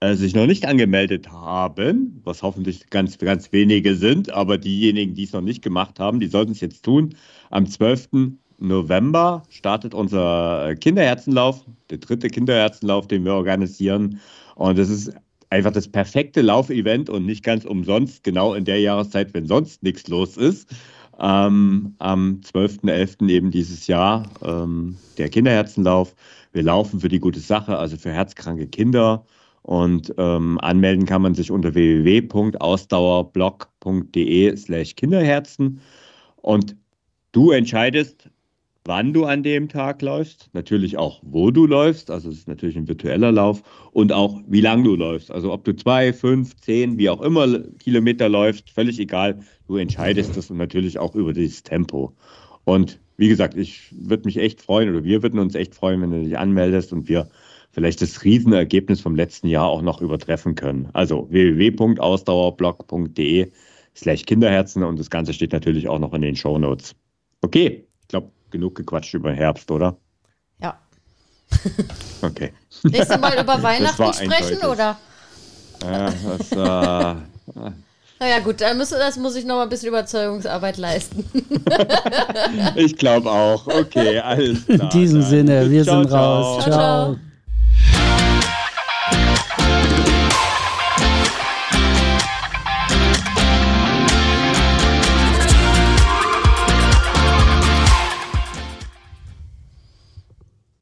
äh, sich noch nicht angemeldet haben, was hoffentlich ganz, ganz wenige sind, aber diejenigen, die es noch nicht gemacht haben, die sollten es jetzt tun. Am 12. November startet unser Kinderherzenlauf, der dritte Kinderherzenlauf, den wir organisieren. Und das ist einfach das perfekte Laufevent und nicht ganz umsonst, genau in der Jahreszeit, wenn sonst nichts los ist. Ähm, am 12.11. eben dieses Jahr ähm, der Kinderherzenlauf. Wir laufen für die gute Sache, also für herzkranke Kinder. Und ähm, anmelden kann man sich unter www.ausdauerblog.de slash Kinderherzen. Und du entscheidest, wann du an dem Tag läufst, natürlich auch, wo du läufst, also es ist natürlich ein virtueller Lauf und auch, wie lang du läufst. Also ob du zwei, fünf, zehn, wie auch immer Kilometer läufst, völlig egal, du entscheidest das und natürlich auch über dieses Tempo. Und wie gesagt, ich würde mich echt freuen oder wir würden uns echt freuen, wenn du dich anmeldest und wir vielleicht das Riesenergebnis vom letzten Jahr auch noch übertreffen können. Also www.ausdauerblog.de slash Kinderherzen und das Ganze steht natürlich auch noch in den Show Notes. Okay, ich glaube, genug gequatscht über Herbst, oder? Ja. <laughs> Okay. Nächstes Mal über Weihnachten sprechen, oder? Ja, das. Äh, <laughs> naja, gut, dann müssen, das muss ich noch mal ein bisschen Überzeugungsarbeit leisten. <laughs> ich glaube auch. Okay, alles klar. In diesem Sinne, wir ciao, sind raus. ciao. ciao. ciao.